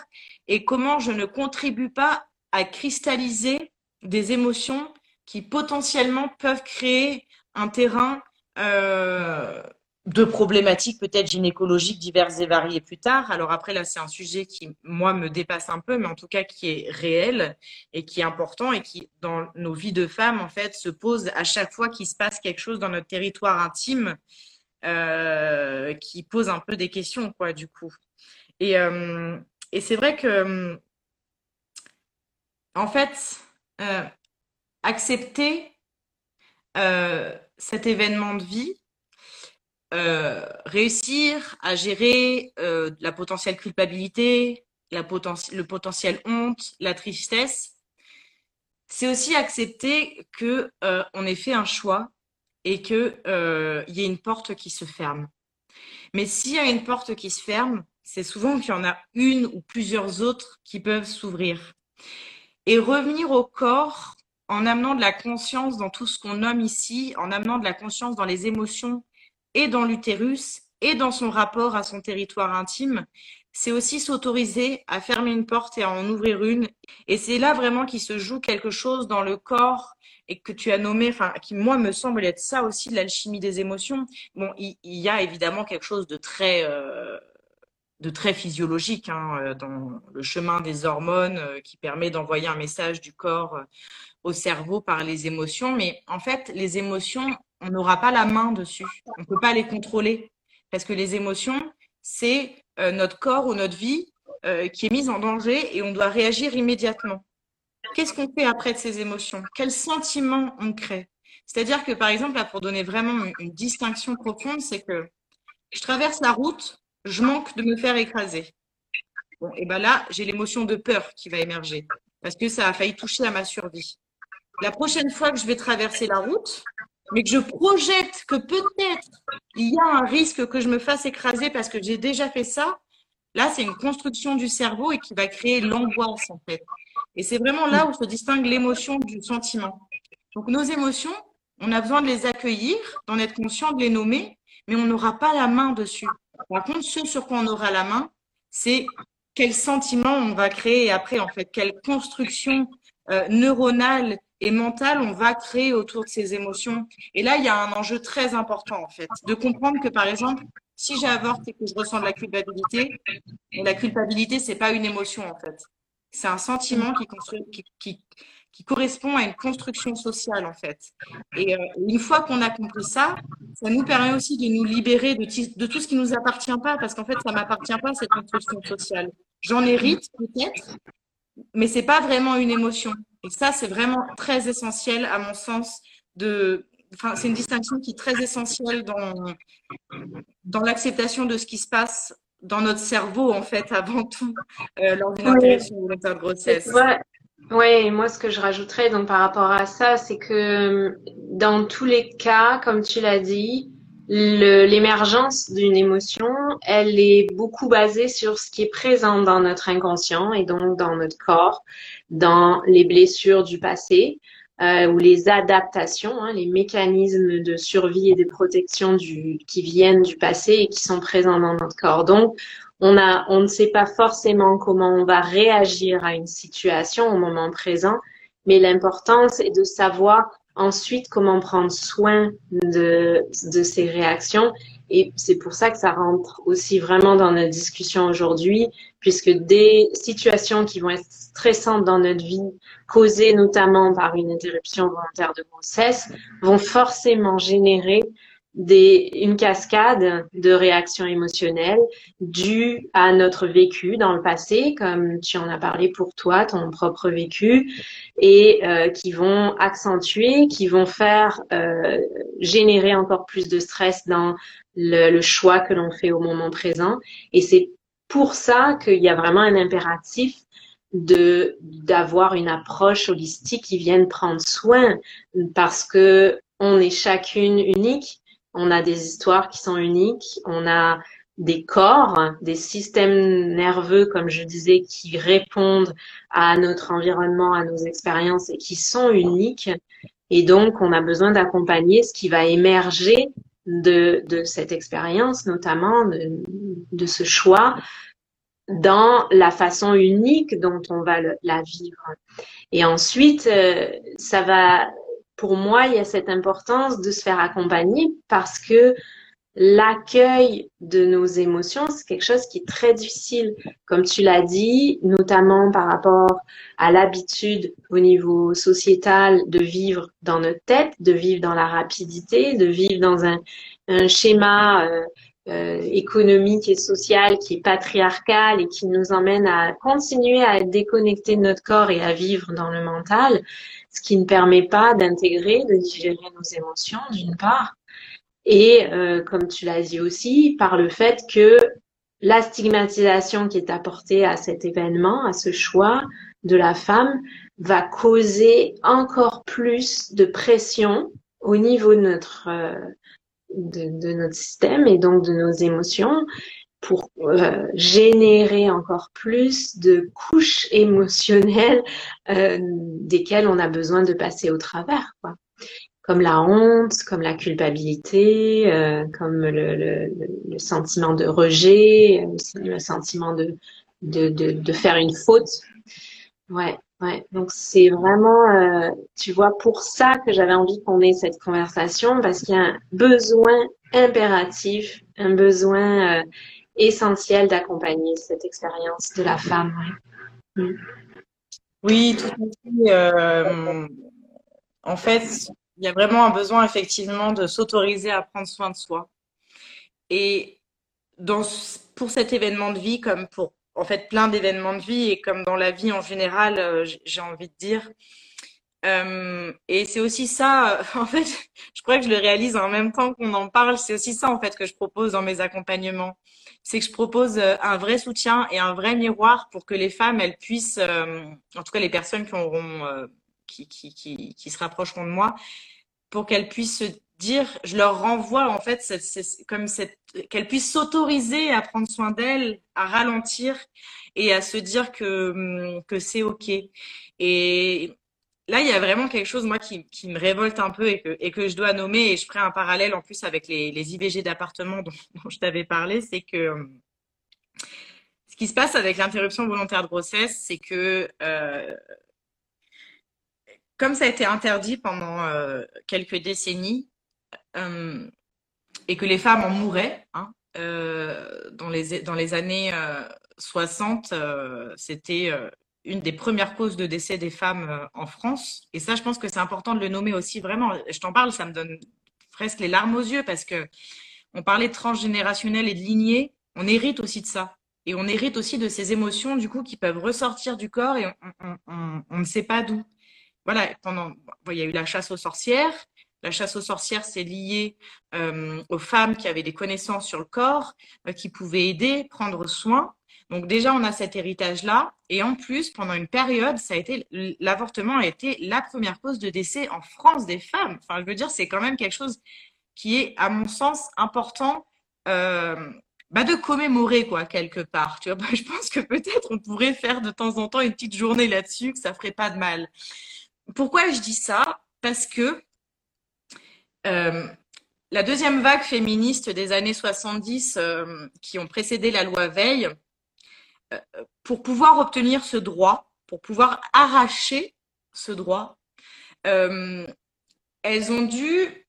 Et comment je ne contribue pas à cristalliser des émotions qui potentiellement peuvent créer un terrain euh, de problématiques peut-être gynécologiques diverses et variées plus tard. Alors après, là, c'est un sujet qui, moi, me dépasse un peu, mais en tout cas qui est réel et qui est important et qui, dans nos vies de femmes, en fait, se pose à chaque fois qu'il se passe quelque chose dans notre territoire intime, euh, qui pose un peu des questions, quoi, du coup. Et, euh, et c'est vrai que, en fait, euh, accepter euh, cet événement de vie, euh, réussir à gérer la potentielle culpabilité, la poten- le potentiel honte, la tristesse, c'est aussi accepter que on ait fait un choix et que il y ait une porte qui se ferme. Mais s'il y a une porte qui se ferme, c'est souvent qu'il y en a une ou plusieurs autres qui peuvent s'ouvrir. Et revenir au corps en amenant de la conscience dans tout ce qu'on nomme ici, en amenant de la conscience dans les émotions et dans l'utérus et dans son rapport à son territoire intime, c'est aussi s'autoriser à fermer une porte et à en ouvrir une. Et c'est là vraiment qu'il se joue quelque chose dans le corps et que tu as nommé, enfin, qui moi me semble être ça aussi l'alchimie des émotions. Bon, il, il y a évidemment quelque chose de très, euh, de très physiologique hein, euh, dans le chemin des hormones euh, qui permet d'envoyer un message du corps euh, au cerveau par les émotions. Mais en fait, les émotions, on n'aura pas la main dessus. On ne peut pas les contrôler. Parce que les émotions, c'est notre corps ou notre vie qui est mise en danger et on doit réagir immédiatement. Qu'est-ce qu'on fait après de ces émotions? Quels sentiments on crée? C'est-à-dire que, par exemple, là, pour donner vraiment une distinction profonde, c'est que je traverse la route, je manque de me faire écraser. Bon, et ben là, j'ai l'émotion de peur qui va émerger parce que ça a failli toucher à ma survie. La prochaine fois que je vais traverser la route, mais que je projette que peut-être il y a un risque que je me fasse écraser parce que j'ai déjà fait ça, là, c'est une construction du cerveau et qui va créer l'angoisse, en fait. Et c'est vraiment là où se distingue l'émotion du sentiment. Donc, nos émotions, on a besoin de les accueillir, d'en être conscient, de les nommer, mais on n'aura pas la main dessus. Par contre, ce sur quoi on aura la main, c'est quel sentiment on va créer après, en fait, quelle construction euh, neuronale et mentale on va créer autour de ces émotions. Et là, il y a un enjeu très important, en fait, de comprendre que, par exemple, si j'avorte et que je ressens de la culpabilité, la culpabilité, c'est pas une émotion, en fait. C'est un sentiment qui, construit, qui, qui, correspond à une construction sociale, en fait. Et euh, une fois qu'on a compris ça, ça nous permet aussi de nous libérer de, de tout ce qui nous appartient pas, parce qu'en fait, ça m'appartient pas, cette construction sociale. J'en hérite, peut-être, mais c'est pas vraiment une émotion. Et ça, c'est vraiment très essentiel, à mon sens, de, enfin, c'est une distinction qui est très essentielle dans, dans l'acceptation de ce qui se passe dans notre cerveau, en fait, avant tout, euh, lors d'une interruption volontaire de grossesse. Ouais. Oui, moi ce que je rajouterais donc par rapport à ça, c'est que dans tous les cas, comme tu l'as dit, l'émergence d'une émotion, elle est beaucoup basée sur ce qui est présent dans notre inconscient et donc dans notre corps, dans les blessures du passé euh, ou les adaptations, hein, les mécanismes de survie et de protection qui viennent du passé et qui sont présents dans notre corps. On, a, on ne sait pas forcément comment on va réagir à une situation au moment présent, mais l'important, c'est de savoir ensuite comment prendre soin de, de ces réactions. Et c'est pour ça que ça rentre aussi vraiment dans notre discussion aujourd'hui, puisque des situations qui vont être stressantes dans notre vie, causées notamment par une interruption volontaire de grossesse, vont forcément générer des, une cascade de réactions émotionnelles dues à notre vécu dans le passé, comme tu en as parlé pour toi, ton propre vécu, et euh, qui vont accentuer, qui vont faire euh, générer encore plus de stress dans le, le choix que l'on fait au moment présent. Et c'est pour ça qu'il y a vraiment un impératif de d'avoir une approche holistique qui vienne prendre soin parce que on est chacune unique on a des histoires qui sont uniques, on a des corps, des systèmes nerveux, comme je disais, qui répondent à notre environnement, à nos expériences et qui sont uniques. Et donc, on a besoin d'accompagner ce qui va émerger de, de cette expérience, notamment de, de, ce choix, dans la façon unique dont on va la vivre. Et ensuite, euh, ça va, pour moi, il y a cette importance de se faire accompagner parce que l'accueil de nos émotions, c'est quelque chose qui est très difficile, comme tu l'as dit, notamment par rapport à l'habitude au niveau sociétal de vivre dans notre tête, de vivre dans la rapidité, de vivre dans un, schéma euh, euh, économique et social qui est patriarcal et qui nous emmène à continuer à de notre corps et à vivre dans le mental, ce qui ne permet pas d'intégrer, de digérer nos émotions d'une part, et euh, comme tu l'as dit aussi, par le fait que la stigmatisation qui est apportée à cet événement, à ce choix de la femme, va causer encore plus de pression au niveau de notre euh, de, notre système et donc de nos émotions pour euh, générer encore plus de couches émotionnelles euh, desquelles on a besoin de passer au travers. Quoi comme la honte, comme la culpabilité, euh, comme le, sentiment de rejet, le sentiment de, de, de, de, faire une faute. Ouais, ouais. Donc c'est vraiment, tu vois, pour ça que j'avais envie qu'on ait cette conversation, parce qu'il y a un besoin impératif, un besoin essentiel d'accompagner cette expérience de la femme. Ouais. Oui, tout à fait. Euh, en fait, il y a vraiment un besoin effectivement de s'autoriser à prendre soin de soi. Et pour cet événement de vie, comme pour en fait plein d'événements de vie et comme dans la vie en général, euh, j'ai envie de dire. Euh, et c'est aussi ça, en fait, je crois que je le réalise en même temps qu'on en parle. C'est aussi ça en fait que je propose dans mes accompagnements. C'est que je propose euh, un vrai soutien et un vrai miroir pour que les femmes, elles puissent, en tout cas les personnes qui auront qui, qui, qui, qui, se rapprocheront de moi pour qu'elles puissent se dire, je leur renvoie en fait comme cette qu'elles puissent s'autoriser à prendre soin d'elles, à ralentir et à se dire que hum, que c'est ok. Et là, il y a vraiment quelque chose moi qui, me révolte un peu et que je dois nommer et je ferai un parallèle en plus avec les, IVG d'appartement dont, je t'avais parlé, c'est que hum, ce qui se passe avec l'interruption volontaire de grossesse, c'est que euh, comme ça a été interdit pendant euh, quelques décennies euh, et que les femmes en mouraient, hein, euh, dans les années 60, c'était une des premières causes de décès des femmes en France. Et ça, je pense que c'est important de le nommer aussi vraiment. Je t'en parle, ça me donne presque les larmes aux yeux parce que on parlait de transgénérationnel et de lignée. On hérite aussi de ça. Et on hérite aussi de ces émotions, du coup, qui peuvent ressortir du corps et on ne sait pas d'où voilà, pendant, il y a eu la chasse aux sorcières. La chasse aux sorcières, c'est lié euh, aux femmes qui avaient des connaissances sur le corps, euh, qui pouvaient aider, prendre soin. Donc déjà, on a cet héritage-là. Et en plus, pendant une période, l'avortement a été la première cause de décès en France des femmes. Enfin, je veux dire, c'est quand même quelque chose qui est, à mon sens, important euh, bah de commémorer quoi quelque part. Je pense que peut-être on pourrait faire de temps en temps une petite journée là-dessus, que ça ferait pas de mal. Pourquoi je dis ça? Parce que euh, la deuxième vague féministe des années 70 euh, qui ont précédé la loi Veil, pour pouvoir obtenir ce droit, pour pouvoir arracher ce droit, euh, elles ont dû,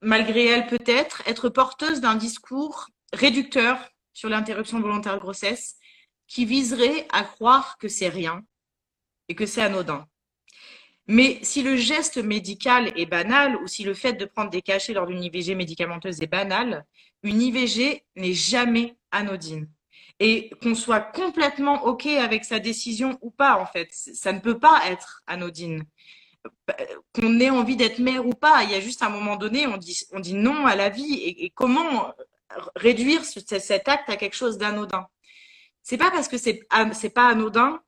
malgré elles peut-être, être porteuses d'un discours réducteur sur l'interruption volontaire de grossesse qui viserait à croire que c'est rien et que c'est anodin. Mais si le geste médical est banal ou si le fait de prendre des cachets lors d'une IVG médicamenteuse est banal, une IVG n'est jamais anodine. Et qu'on soit complètement OK avec sa décision ou pas, en fait, ça ne peut pas être anodine. Qu'on ait envie d'être mère ou pas, il y a juste un moment donné, on dit, on dit non à la vie. Et, comment réduire ce, cet acte à quelque chose d'anodin? C'est pas parce que c'est c'est pas anodin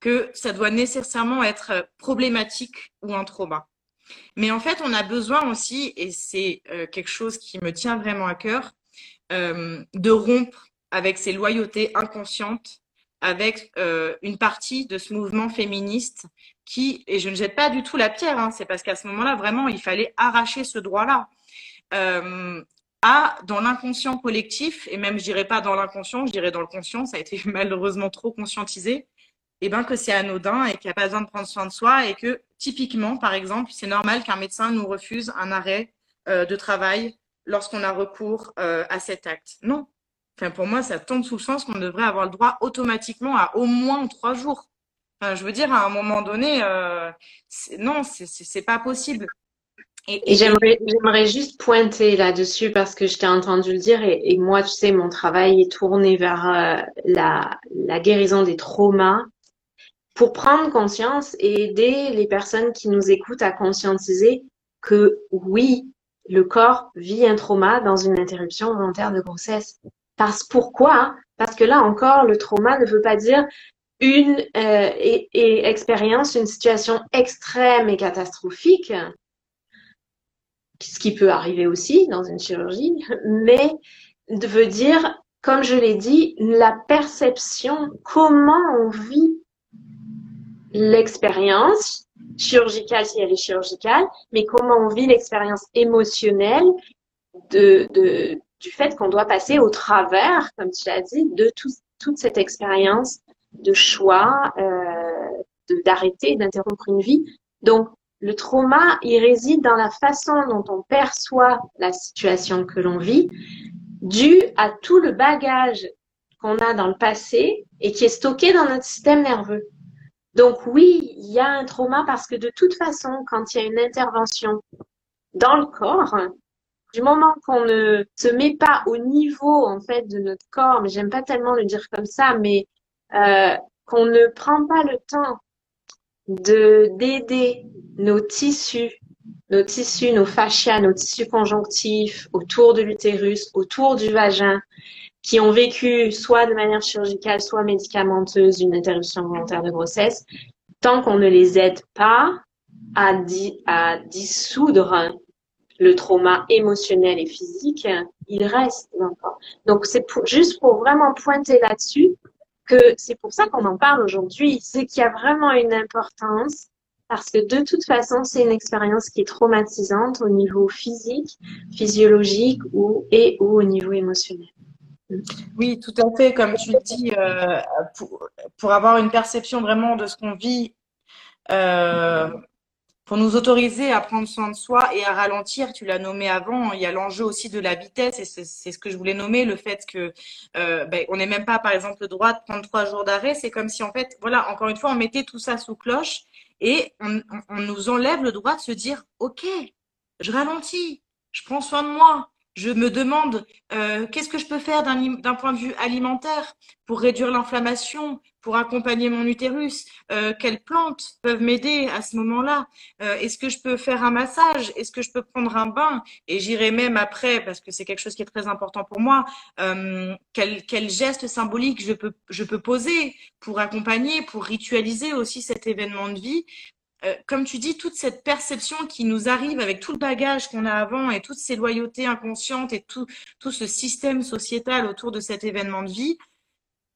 que ça doit nécessairement être problématique ou un trauma. Mais en fait, on a besoin aussi, et c'est euh, quelque chose qui me tient vraiment à cœur, euh, de rompre avec ces loyautés inconscientes, avec euh, une partie de ce mouvement féministe qui, et je ne jette pas du tout la pierre, hein, c'est parce qu'à ce moment-là, vraiment, il fallait arracher ce droit-là. Euh, à, dans l'inconscient collectif, et même je dirais pas dans l'inconscient, je dirais dans le conscient, ça a été malheureusement trop conscientisé, et eh ben que c'est anodin et qu'il n'y a pas besoin de prendre soin de soi et que typiquement, par exemple, c'est normal qu'un médecin nous refuse un arrêt euh, de travail lorsqu'on a recours euh, à cet acte. Non. Pour moi, ça tombe sous le sens qu'on devrait avoir le droit automatiquement à au moins trois jours. Je veux dire, à un moment donné, euh, non, c'est pas possible. Et, j'aimerais, juste pointer là-dessus parce que je t'ai entendu le dire et, et, moi, tu sais, mon travail est tourné vers euh, la, la guérison des traumas pour prendre conscience et aider les personnes qui nous écoutent à conscientiser que oui, le corps vit un trauma dans une interruption volontaire de grossesse. Parce pourquoi? Parce que là encore, le trauma ne veut pas dire une euh, expérience, une situation extrême et catastrophique, ce qui peut arriver aussi dans une chirurgie, mais veut dire, comme je l'ai dit, la perception, comment on vit l'expérience chirurgicale si elle est chirurgicale, mais comment on vit l'expérience émotionnelle de, du fait qu'on doit passer au travers, comme tu l'as dit, de tout, toute cette expérience de choix, euh, d'arrêter, d'interrompre une vie. Donc, le trauma, il réside dans la façon dont on perçoit la situation que l'on vit, dû à tout le bagage qu'on a dans le passé et qui est stocké dans notre système nerveux. Donc oui, il y a un trauma parce que de toute façon, quand il y a une intervention dans le corps, du moment qu'on ne se met pas au niveau en fait de notre corps, mais j'aime pas tellement le dire comme ça, mais euh, qu'on ne prend pas le temps de d'aider nos tissus, nos tissus, nos fascias, nos tissus conjonctifs autour de l'utérus, autour du vagin, qui ont vécu soit de manière chirurgicale, soit médicamenteuse une interruption volontaire de grossesse, tant qu'on ne les aide pas à, à dissoudre le trauma émotionnel et physique, il reste encore. Donc c'est juste pour vraiment pointer là-dessus que c'est pour ça qu'on en parle aujourd'hui, c'est qu'il y a vraiment une importance parce que de toute façon, c'est une expérience qui est traumatisante au niveau physique, physiologique ou, et ou au niveau émotionnel. Oui, tout à fait. Comme tu dis, euh, pour, avoir une perception vraiment de ce qu'on vit, euh, pour nous autoriser à prendre soin de soi et à ralentir, tu l'as nommé avant, il y a l'enjeu aussi de la vitesse et c'est ce que je voulais nommer, le fait que euh, ben, on n'est même pas, par exemple, le droit de prendre trois jours d'arrêt. C'est comme si, en fait, voilà, encore une fois, on mettait tout ça sous cloche et on, on nous enlève le droit de se dire, OK, je ralentis, je prends soin de moi, je me demande euh, qu'est-ce que je peux faire d'un point de vue alimentaire pour réduire l'inflammation, pour accompagner mon utérus. Euh, quelles plantes peuvent m'aider à ce moment-là? Euh, Est-ce que je peux faire un massage? Est-ce que je peux prendre un bain? Et j'irai même après, parce que c'est quelque chose qui est très important pour moi, euh, quel, quel geste symbolique je peux, je peux poser pour accompagner, pour ritualiser aussi cet événement de vie euh, comme tu dis, toute cette perception qui nous arrive avec tout le bagage qu'on a avant et toutes ces loyautés inconscientes et tout, tout ce système sociétal autour de cet événement de vie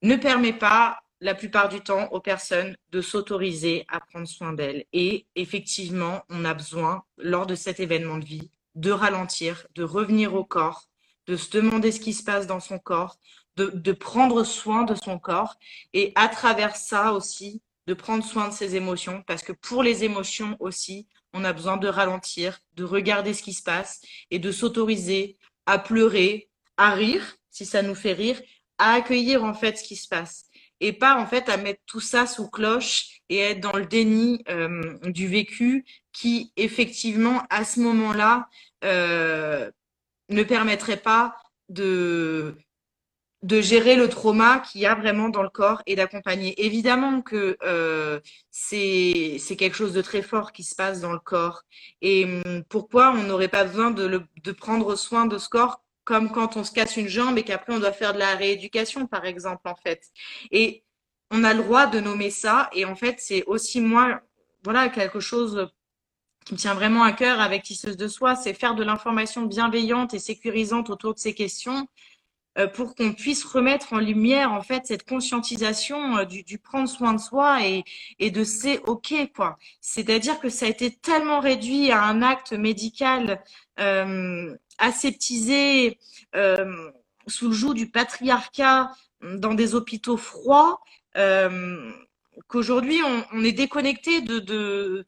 ne permet pas la plupart du temps aux personnes de s'autoriser à prendre soin d'elles. Et effectivement, on a besoin, lors de cet événement de vie, de ralentir, de revenir au corps, de se demander ce qui se passe dans son corps, de, de prendre soin de son corps et à travers ça aussi, de prendre soin de ses émotions, parce que pour les émotions aussi, on a besoin de ralentir, de regarder ce qui se passe et de s'autoriser à pleurer, à rire, si ça nous fait rire, à accueillir en fait ce qui se passe. Et pas en fait à mettre tout ça sous cloche et être dans le déni euh, du vécu qui effectivement à ce moment-là euh, ne permettrait pas de de gérer le trauma qu'il y a vraiment dans le corps et d'accompagner. Évidemment que euh, c'est quelque chose de très fort qui se passe dans le corps. Et hum, pourquoi on n'aurait pas besoin de, le, de prendre soin de ce corps comme quand on se casse une jambe et qu'après on doit faire de la rééducation, par exemple, en fait? Et on a le droit de nommer ça. Et en fait, c'est aussi moi, voilà, quelque chose qui me tient vraiment à cœur avec Tisseuse de Soi, c'est faire de l'information bienveillante et sécurisante autour de ces questions pour qu'on puisse remettre en lumière en fait cette conscientisation euh, du, du, prendre soin de soi et, et de c'est ok quoi. C'est-à-dire que ça a été tellement réduit à un acte médical euh, aseptisé euh, sous le joug du patriarcat dans des hôpitaux froids euh, qu'aujourd'hui on, on, est déconnecté de, de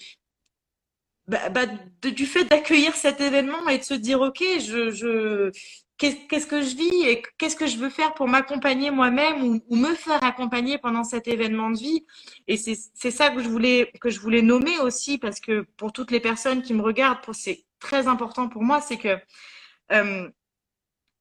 bah, bah, du fait d'accueillir cet événement et de se dire ok je, je qu'est-ce que je vis et qu'est-ce que je veux faire pour m'accompagner moi-même ou, me faire accompagner pendant cet événement de vie. Et c'est ça que je voulais que je voulais nommer aussi parce que pour toutes les personnes qui me regardent c'est très important pour moi c'est que euh,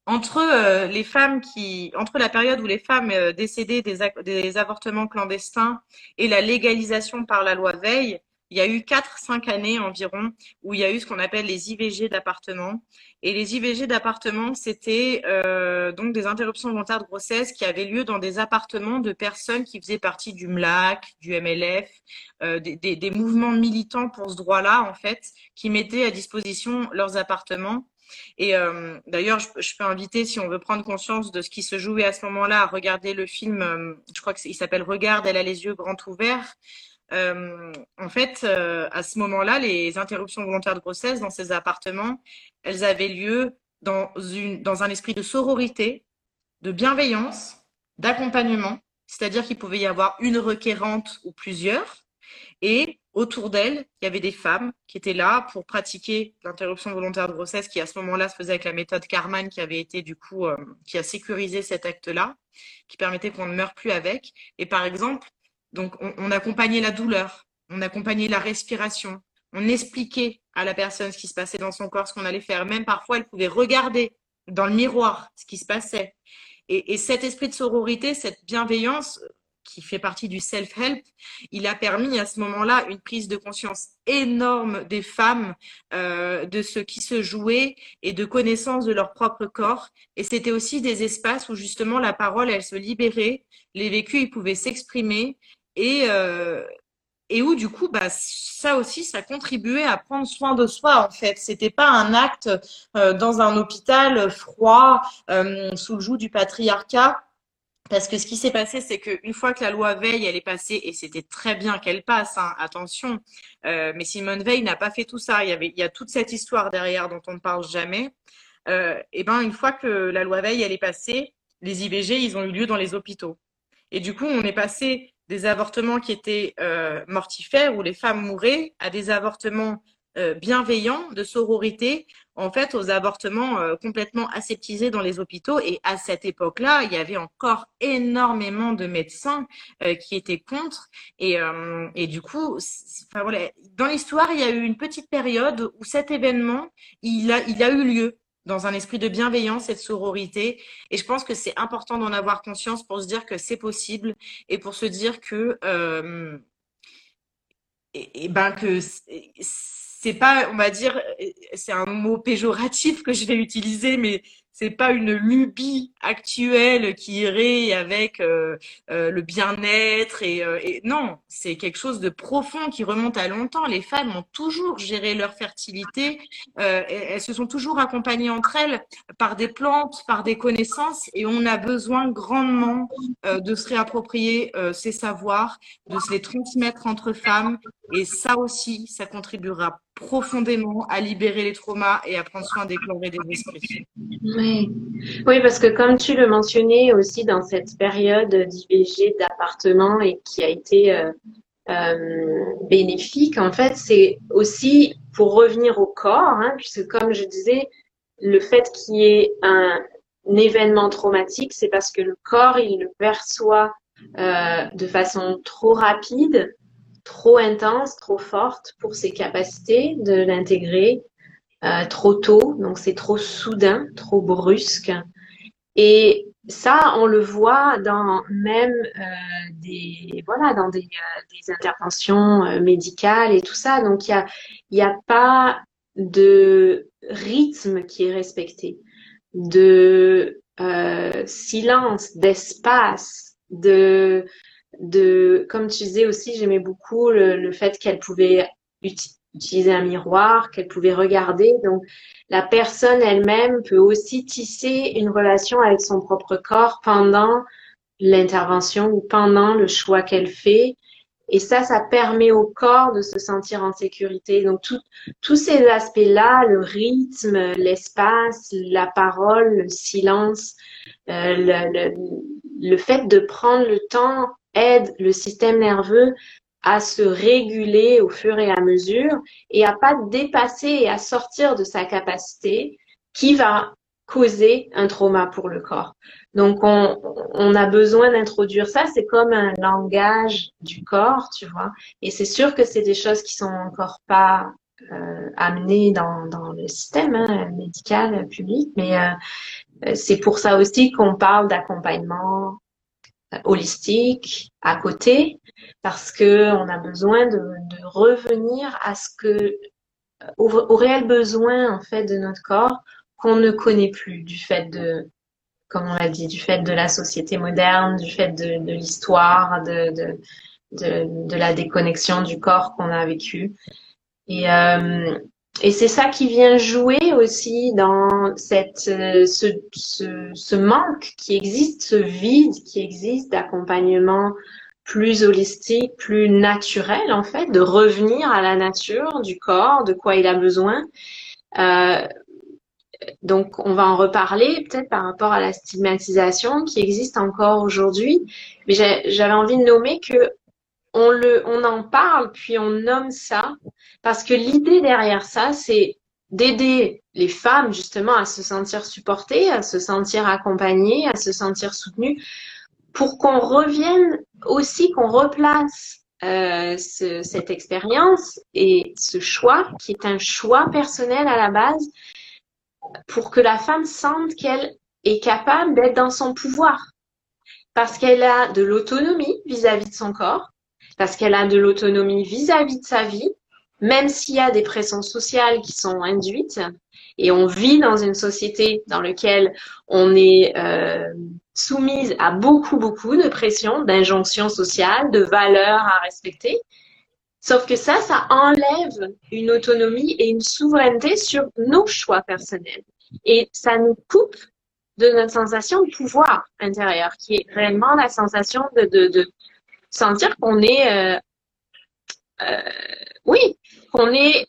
entre euh, les femmes qui, entre la période où les femmes euh, décédaient des, des, avortements clandestins et la légalisation par la loi Veil, il y a eu 4-5 années environ où il y a eu ce qu'on appelle les IVG d'appartement. Et les IVG d'appartement, c'était euh, donc des interruptions volontaires de grossesse qui avaient lieu dans des appartements de personnes qui faisaient partie du MLAC, du MLF, euh, des, des, des mouvements militants pour ce droit-là, en fait, qui mettaient à disposition leurs appartements et euh, d'ailleurs, je, je, peux inviter, si on veut prendre conscience de ce qui se jouait à ce moment-là, à regarder le film, euh, je crois qu'il s'appelle Regarde, elle a les yeux grands ouverts. Euh, en fait, euh, à ce moment-là, les interruptions volontaires de grossesse dans ces appartements, elles avaient lieu dans, une, dans un esprit de sororité, de bienveillance, d'accompagnement, c'est-à-dire qu'il pouvait y avoir une requérante ou plusieurs, et autour d'elle, il y avait des femmes qui étaient là pour pratiquer l'interruption volontaire de grossesse qui à ce moment-là se faisait avec la méthode Karman qui avait été du coup, euh, qui a sécurisé cet acte-là, qui permettait qu'on ne meure plus avec. Et par exemple, donc on, accompagnait la douleur, on accompagnait la respiration, on expliquait à la personne ce qui se passait dans son corps, ce qu'on allait faire. Même parfois, elle pouvait regarder dans le miroir ce qui se passait. Et, et cet esprit de sororité, cette bienveillance, qui fait partie du self-help, il a permis à ce moment-là une prise de conscience énorme des femmes euh, de ce qui se jouait et de connaissance de leur propre corps. Et c'était aussi des espaces où justement la parole, elle se libérait, les vécus, ils pouvaient s'exprimer et, euh, et où du coup, bah, ça aussi, ça contribuait à prendre soin de soi en fait. C'était pas un acte euh, dans un hôpital froid euh, sous le joug du patriarcat parce que ce qui s'est passé, c'est qu'une fois que la loi Veil, elle est passée, et c'était très bien qu'elle passe, hein, attention, mais Simone Veil n'a pas fait tout ça. Il y, avait, il y a toute cette histoire derrière dont on ne parle jamais. Et ben, une fois que la loi Veil, elle est passée, les IVG, ils ont eu lieu dans les hôpitaux. Et du coup, on est passé des avortements qui étaient euh, mortifères, où les femmes mouraient, à des avortements euh, bienveillants, de sororité, en fait, aux avortements euh, complètement aseptisés dans les hôpitaux. Et à cette époque-là, il y avait encore énormément de médecins qui étaient contre. Et, et du coup, voilà, dans l'histoire, il y a eu une petite période où cet événement, il a, il a eu lieu dans un esprit de bienveillance et de sororité. Et je pense que c'est important d'en avoir conscience pour se dire que c'est possible et pour se dire que, euh, et, ben que c'est pas, on va dire, c'est un mot péjoratif que je vais utiliser, mais c'est pas une lubie actuelle qui irait avec euh, euh, le bien-être et, euh, et, non, c'est quelque chose de profond qui remonte à longtemps. Les femmes ont toujours géré leur fertilité, elles se sont toujours accompagnées entre elles par des plantes, par des connaissances, et on a besoin grandement de se réapproprier ces savoirs, de se les transmettre entre femmes, et ça aussi, ça contribuera profondément à libérer les traumas et à prendre soin des corps et des esprits. Oui. oui, parce que comme tu le mentionnais aussi dans cette période d'IVG d'appartement et qui a été euh, euh, bénéfique, en fait, c'est aussi pour revenir au corps, hein, puisque comme je disais, le fait qu'il y ait un, événement traumatique, c'est parce que le corps, il le perçoit euh, de façon trop rapide trop intense, trop forte pour ses capacités de l'intégrer euh, trop tôt. Donc c'est trop soudain, trop brusque. Et ça, on le voit dans même euh, des voilà dans des, euh, interventions médicales et tout ça. Donc il y a il y a pas de rythme qui est respecté, de silence, d'espace, de de, comme tu disais aussi, j'aimais beaucoup le, fait qu'elle pouvait utiliser un miroir, qu'elle pouvait regarder. Donc, la personne elle-même peut aussi tisser une relation avec son propre corps pendant l'intervention ou pendant le choix qu'elle fait. Et ça, ça permet au corps de se sentir en sécurité. Donc, tous ces aspects-là, le rythme, l'espace, la parole, le silence, euh, le, fait de prendre le temps aide le système nerveux à se réguler au fur et à mesure et à pas dépasser et à sortir de sa capacité qui va causer un trauma pour le corps. Donc, on, a besoin d'introduire ça. C'est comme un langage du corps, tu vois. Et c'est sûr que c'est des choses qui sont encore pas euh, amenées dans, dans le système hein, médical public, mais euh, c'est pour ça aussi qu'on parle d'accompagnement holistique à côté parce que on a besoin de, de revenir à ce que au, au, réel besoin en fait de notre corps qu'on ne connaît plus du fait de comme on l'a dit du fait de la société moderne du fait de, de l'histoire de, de, de, de la déconnexion du corps qu'on a vécu. Et euh, et c'est ça qui vient jouer aussi dans cette, euh, ce, ce, ce, manque qui existe, ce vide qui existe d'accompagnement plus holistique, plus naturel en fait, de revenir à la nature du corps, de quoi il a besoin. Euh, donc on va en reparler peut-être par rapport à la stigmatisation qui existe encore aujourd'hui. Mais j'avais envie de nommer que on, le, on en parle, puis on nomme ça, parce que l'idée derrière ça, c'est d'aider les femmes justement à se sentir supportées, à se sentir accompagnées, à se sentir soutenues, pour qu'on revienne aussi, qu'on replace euh, ce, cette expérience et ce choix, qui est un choix personnel à la base, pour que la femme sente qu'elle est capable d'être dans son pouvoir, parce qu'elle a de l'autonomie vis-à-vis de son corps, parce qu'elle a de l'autonomie vis-à-vis de sa vie, même s'il y a des pressions sociales qui sont induites, et on vit dans une société dans laquelle on est euh, soumise à beaucoup, beaucoup de pressions, d'injonctions sociales, de valeurs à respecter. Sauf que ça, ça enlève une autonomie et une souveraineté sur nos choix personnels. Et ça nous coupe de notre sensation de pouvoir intérieur, qui est réellement la sensation de, sentir qu'on est, euh, euh, qu'on est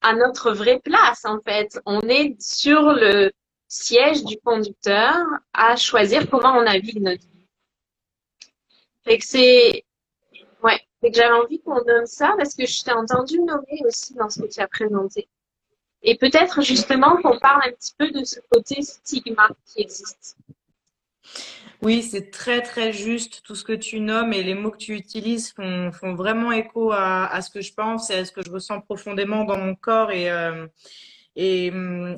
à notre vraie place en fait. On est sur le siège du conducteur à choisir comment on navigue notre vie. Fait que c'est, ouais, que j'avais envie qu'on nomme ça parce que je t'ai entendu nommer aussi dans ce que tu as présenté. Et peut-être justement qu'on parle un petit peu de ce côté stigma qui existe. Oui, c'est très très juste. Tout ce que tu nommes et les mots que tu utilises font, vraiment écho à, ce que je pense et à ce que je ressens profondément dans mon corps. Et, euh, et,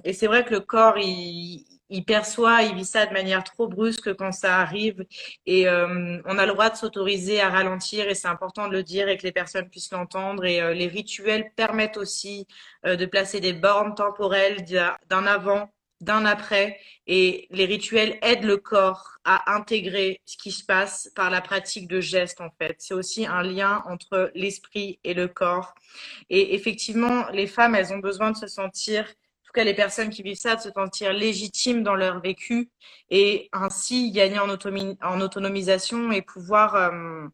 et c'est vrai que le corps, il, il perçoit, il vit ça de manière trop brusque quand ça arrive. Et euh, on a le droit de s'autoriser à ralentir et c'est important de le dire et que les personnes puissent l'entendre. Et euh, les rituels permettent aussi euh, de placer des bornes temporelles d'un avant d'un après et les rituels aident le corps à intégrer ce qui se passe par la pratique de gestes en fait. C'est aussi un lien entre l'esprit et le corps. Et effectivement, les femmes, elles ont besoin de se sentir, en tout cas les personnes qui vivent ça, de se sentir légitimes dans leur vécu et ainsi gagner en, autonomisation et pouvoir euh,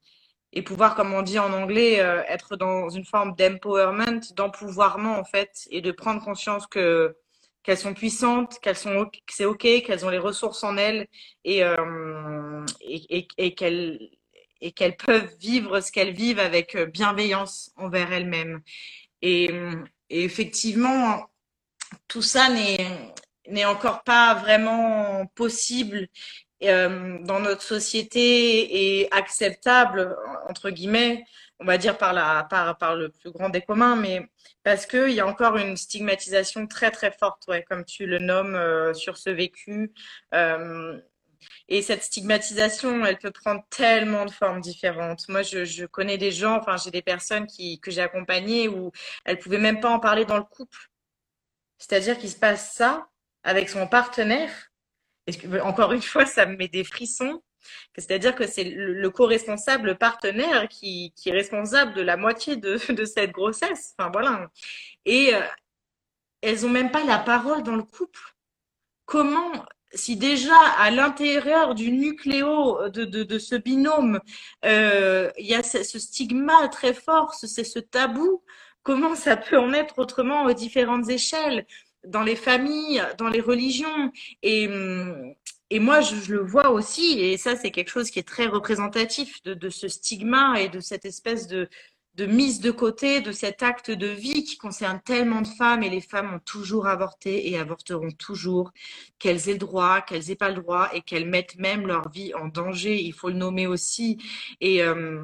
et pouvoir, comme on dit en anglais, euh, être dans une forme d'empowerment, d'empouvoirment en fait, et de prendre conscience que qu'elles sont puissantes, qu'elles sont que c'est ok, qu'elles ont les ressources en elles et euh, et, et, qu'elles et qu'elles peuvent vivre ce qu'elles vivent avec bienveillance envers elles-mêmes. Et, effectivement, tout ça n'est n'est encore pas vraiment possible euh, dans notre société et acceptable entre guillemets on va dire par, la, par, par le plus grand des communs, mais parce qu'il y a encore une stigmatisation très très forte, ouais, comme tu le nommes, euh, sur ce vécu. Euh, et cette stigmatisation, elle peut prendre tellement de formes différentes. Moi, je, je connais des gens, enfin, j'ai des personnes qui, que j'ai accompagnées où elles pouvaient même pas en parler dans le couple. C'est-à-dire qu'il se passe ça avec son partenaire. Encore une fois, ça me met des frissons C'est-à-dire que c'est le, co-responsable partenaire qui, est responsable de la moitié de, cette grossesse. Enfin voilà. Et euh, elles ont même pas la parole dans le couple. Comment si déjà à l'intérieur du nucléo de, ce binôme, euh, il y a ce, ce stigma très fort, c'est ce tabou, comment ça peut en être autrement aux différentes échelles, dans les familles, dans les religions et, et moi, je, je le vois aussi, et ça, c'est quelque chose qui est très représentatif de, de ce stigma et de cette espèce de, de mise de côté de cet acte de vie qui concerne tellement de femmes et les femmes ont toujours avorté et avorteront toujours, qu'elles aient le droit, qu'elles aient pas le droit et qu'elles mettent même leur vie en danger. Il faut le nommer aussi. Et, euh,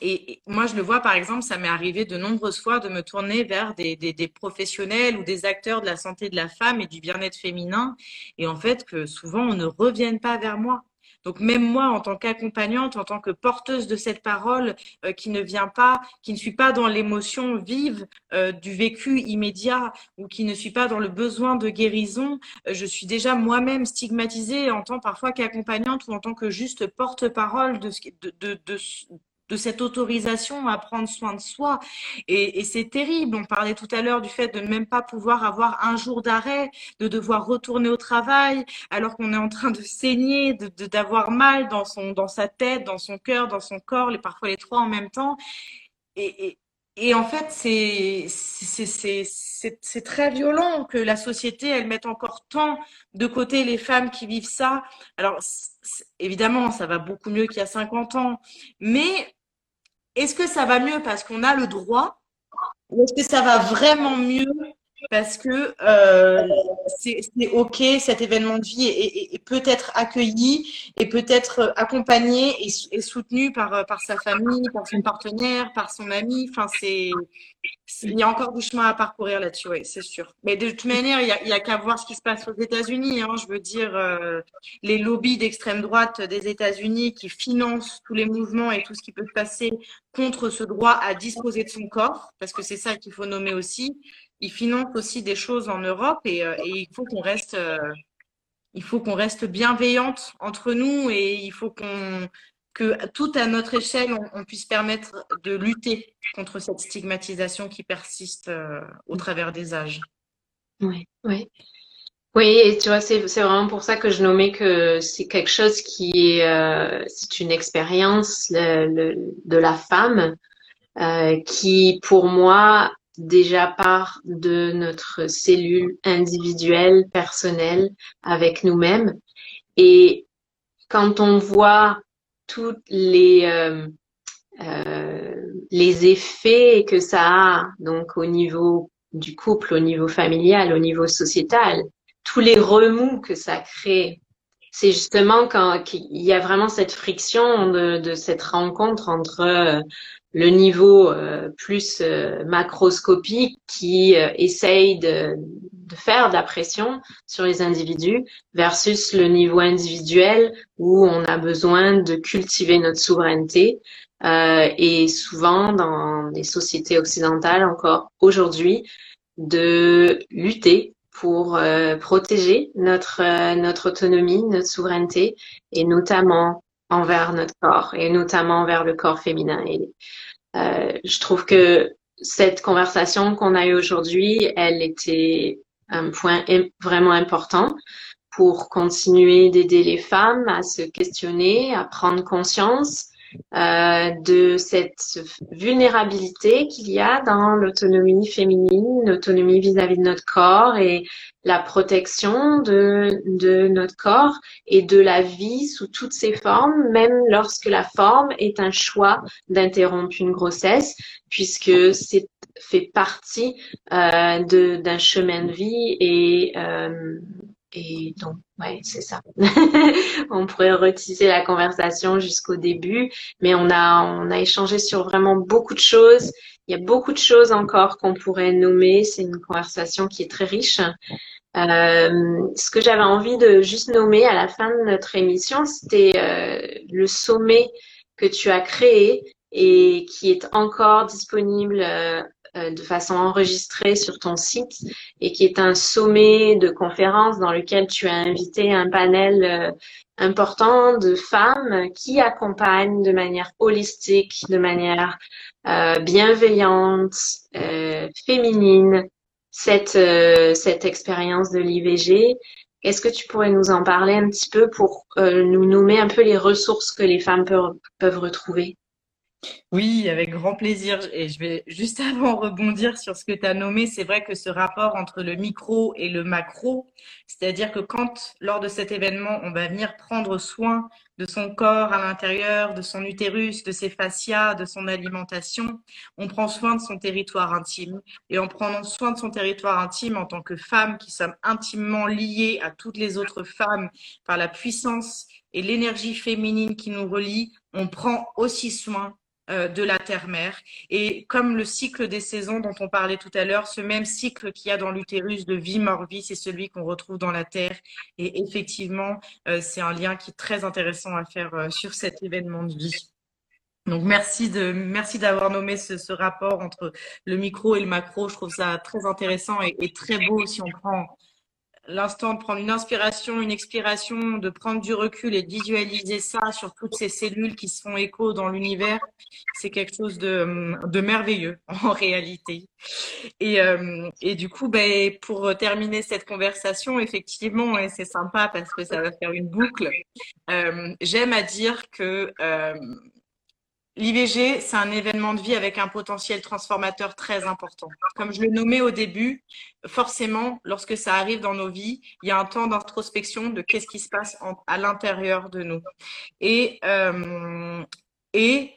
et, moi, je le vois, par exemple, ça m'est arrivé de nombreuses fois de me tourner vers des, des, des, professionnels ou des acteurs de la santé de la femme et du bien-être féminin. Et en fait, que souvent, on ne revienne pas vers moi. Donc même moi, en tant qu'accompagnante, en tant que porteuse de cette parole, euh, qui ne vient pas, qui ne suis pas dans l'émotion vive euh, du vécu immédiat ou qui ne suis pas dans le besoin de guérison, euh, je suis déjà moi-même stigmatisée en tant parfois qu'accompagnante ou en tant que juste porte-parole de, de, de, de, de cette autorisation à prendre soin de soi. Et, c'est terrible. On parlait tout à l'heure du fait de ne même pas pouvoir avoir un jour d'arrêt, de devoir retourner au travail alors qu'on est en train de saigner, de d'avoir mal dans son dans sa tête, dans son cœur, dans son corps, les parfois les trois en même temps. Et, et, et en fait, c'est très violent que la société, elle mette encore tant de côté les femmes qui vivent ça. Alors, évidemment, ça va beaucoup mieux qu'il y a 50 ans, mais est-ce que ça va mieux parce qu'on a le droit ou est-ce que ça va vraiment mieux parce que euh, c'est OK, cet événement de vie peut être accueilli et peut être accompagné et, soutenu par, par sa famille, par son partenaire, par son ami? Enfin, c'est il y a encore du chemin à parcourir là-dessus, oui, c'est sûr. Mais de toute manière, il y a, qu'à voir ce qui se passe aux États-Unis. Hein. Je veux dire, euh, les lobbies d'extrême droite des États-Unis qui financent tous les mouvements et tout ce qui peut se passer contre ce droit à disposer de son corps, parce que c'est ça qu'il faut nommer aussi il finance aussi des choses en Europe et, euh, il faut qu'on reste, euh, il faut qu'on reste bienveillante entre nous et il faut qu'on que tout à notre échelle, on, on, puisse permettre de lutter contre cette stigmatisation qui persiste euh, au travers des âges. Oui, oui. Oui, et tu vois, c'est vraiment pour ça que je nommais que c'est quelque chose qui est, euh, c'est une expérience le, le, de la femme euh, qui, pour moi, déjà part de notre cellule individuelle, personnelle, avec nous-mêmes. Et quand on voit tous les euh, euh, les effets que ça a, donc au niveau du couple, au niveau familial, au niveau sociétal, tous les remous que ça crée, c'est justement quand il y a vraiment cette friction de, cette rencontre entre euh, le niveau euh, plus euh, macroscopique qui euh, essaye de, de, faire de la pression sur les individus versus le niveau individuel où on a besoin de cultiver notre souveraineté. et souvent dans les sociétés occidentales encore aujourd'hui, de lutter pour protéger notre, notre autonomie, notre souveraineté et notamment envers notre corps et notamment envers le corps féminin. Et euh, je trouve que cette conversation qu'on a eue aujourd'hui, elle était un point vraiment important pour continuer d'aider les femmes à se questionner, à prendre conscience euh, de cette vulnérabilité qu'il y a dans l'autonomie féminine, l'autonomie vis-à-vis de notre corps et la protection de, de notre corps et de la vie sous toutes ses formes, même lorsque la forme est un choix d'interrompre une grossesse, puisque c'est fait partie euh, d'un chemin de vie et euh, et donc, ouais, c'est ça. on pourrait retisser la conversation jusqu'au début, mais on a, on a échangé sur vraiment beaucoup de choses. Il y a beaucoup de choses encore qu'on pourrait nommer. C'est une conversation qui est très riche. Euh, ce que j'avais envie de juste nommer à la fin de notre émission, c'était euh, le sommet que tu as créé et qui est encore disponible euh, de façon enregistrée sur ton site et qui est un sommet de conférences dans lequel tu as invité un panel euh, important de femmes qui accompagnent de manière holistique, de manière euh, bienveillante, féminine cette cette expérience de l'IVG. Est-ce que tu pourrais nous en parler un petit peu pour nous nommer un peu les ressources que les femmes peuvent retrouver? Oui, avec grand plaisir. Et je vais juste avant rebondir sur ce que tu as nommé, c'est vrai que ce rapport entre le micro et le macro, c'est-à-dire que quand, lors de cet événement, on va venir prendre soin de son corps à l'intérieur, de son utérus, de ses fascias, de son alimentation, on prend soin de son territoire intime. Et en prenant soin de son territoire intime en tant que femme qui sommes intimement liées à toutes les autres femmes par la puissance et l'énergie féminine qui nous relie, on prend aussi soin de la terre-mère. Et comme le cycle des saisons dont on parlait tout à l'heure, ce même cycle qu'il y a dans l'utérus de vie-mort-vie, c'est celui qu'on retrouve dans la terre. Et effectivement, euh, c'est un lien qui est très intéressant à faire euh, sur cet événement de vie. Donc merci de merci d'avoir nommé ce, rapport entre le micro et le macro. Je trouve ça très intéressant et très beau si on prend l'instant de prendre une inspiration, une expiration, de prendre du recul et de visualiser ça sur toutes ces cellules qui se font écho dans l'univers, c'est quelque chose de, de, merveilleux en réalité. Et, euh, et du coup, ben, pour terminer cette conversation, effectivement, et c'est sympa parce que ça va faire une boucle, euh, j'aime à dire que euh, L'IVG, c'est un événement de vie avec un potentiel transformateur très important. Comme je le nommais au début, forcément, lorsque ça arrive dans nos vies, il y a un temps d'introspection de qu'est-ce qui se passe à l'intérieur de nous. Et, euh, et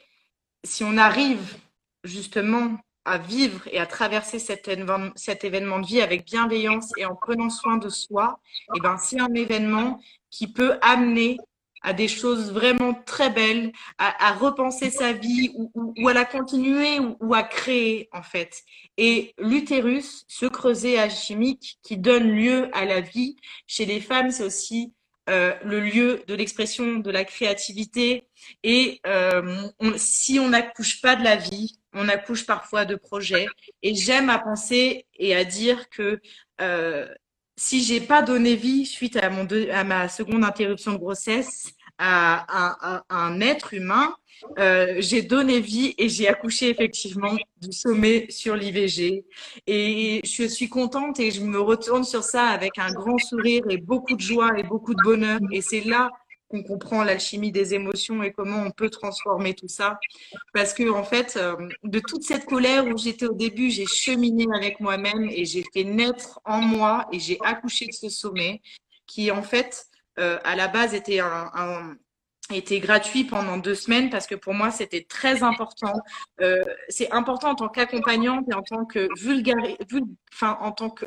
si on arrive justement à vivre et à traverser cet, événement de vie avec bienveillance et en prenant soin de soi, eh ben c'est un événement qui peut amener à des choses vraiment très belles, à, à repenser sa vie ou, ou, ou à la continuer ou, ou, à créer en fait. Et l'utérus, ce creuset alchimique qui donne lieu à la vie, chez les femmes, c'est aussi euh, le lieu de l'expression de la créativité. Et euh, si on n'accouche pas de la vie, on accouche parfois de projets. Et j'aime à penser et à dire que euh, si j'ai pas donné vie suite à, mon à ma seconde interruption de grossesse à, un être humain, euh, j'ai donné vie et j'ai accouché effectivement du sommet sur l'IVG. Et je suis contente et je me retourne sur ça avec un grand sourire et beaucoup de joie et beaucoup de bonheur. Et c'est là qu'on comprend l'alchimie des émotions et comment on peut transformer tout ça. Parce que, en fait, euh, de toute cette colère où j'étais au début, j'ai cheminé avec moi-même et j'ai fait naître en moi et j'ai accouché de ce sommet qui, en fait, euh, à la base était un, était gratuit pendant deux semaines parce que pour moi c'était très important. Euh, c'est important en tant qu'accompagnante et en tant que vulgaire, enfin en tant que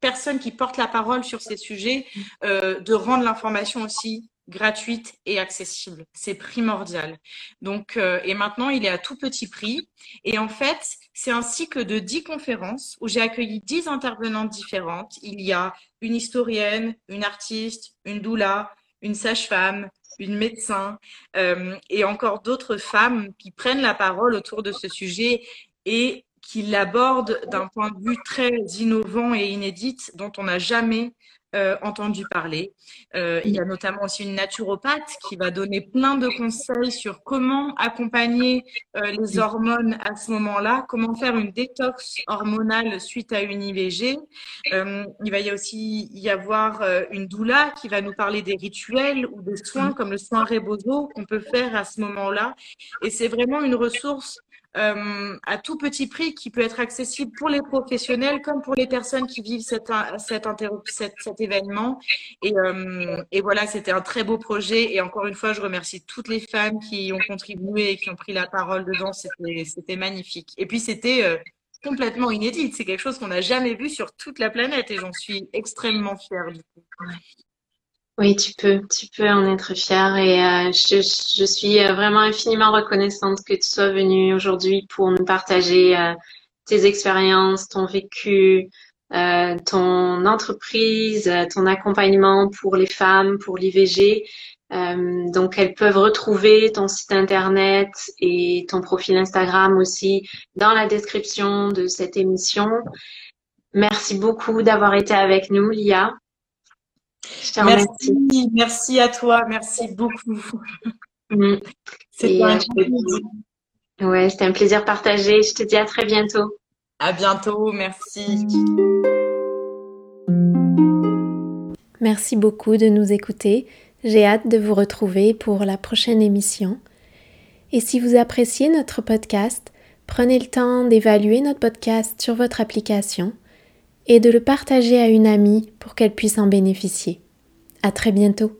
personne qui porte la parole sur ces sujets, de rendre l'information aussi gratuite et accessible. C'est primordial. Donc, euh, et maintenant, il est à tout petit prix. Et en fait, c'est un cycle de dix conférences où j'ai accueilli dix intervenantes différentes. Il y a une historienne, une artiste, une doula, une sage-femme, une médecin euh, et encore d'autres femmes qui prennent la parole autour de ce sujet et qui l'abordent d'un point de vue très innovant et inédit dont on n'a jamais euh, entendu parler. Euh, il y a notamment aussi une naturopathe qui va donner plein de conseils sur comment accompagner euh, les hormones à ce moment-là, comment faire une détox hormonale suite à une IVG. Il va y aussi y avoir une doula qui va nous parler des rituels ou des soins comme le soin Rebozo qu'on peut faire à ce moment-là. Et c'est vraiment une ressource euh, à tout petit prix qui peut être accessible pour les professionnels comme pour les personnes qui vivent cet, cet, événement. Et, euh, et voilà, c'était un très beau projet. Et encore une fois, je remercie toutes les femmes qui ont contribué et qui ont pris la parole dedans. C'était magnifique. Et puis, c'était euh, complètement inédit. C'est quelque chose qu'on n'a jamais vu sur toute la planète et j'en suis extrêmement fière du coup. Oui, tu peux, tu peux en être fière et euh, je, suis euh, vraiment infiniment reconnaissante que tu sois venue aujourd'hui pour nous partager euh, tes expériences, ton vécu, ton entreprise, ton accompagnement pour les femmes, pour l'IVG. Donc, elles peuvent retrouver ton site internet et ton profil Instagram aussi dans la description de cette émission. Merci beaucoup d'avoir été avec nous, Lia. Merci, merci à toi, merci beaucoup. Mm. C'était un, ouais, un plaisir partagé. Je te dis à très bientôt. À bientôt, merci. Merci beaucoup de nous écouter. J'ai hâte de vous retrouver pour la prochaine émission. Et si vous appréciez notre podcast, prenez le temps d'évaluer notre podcast sur votre application et de le partager à une amie pour qu'elle puisse en bénéficier. À très bientôt.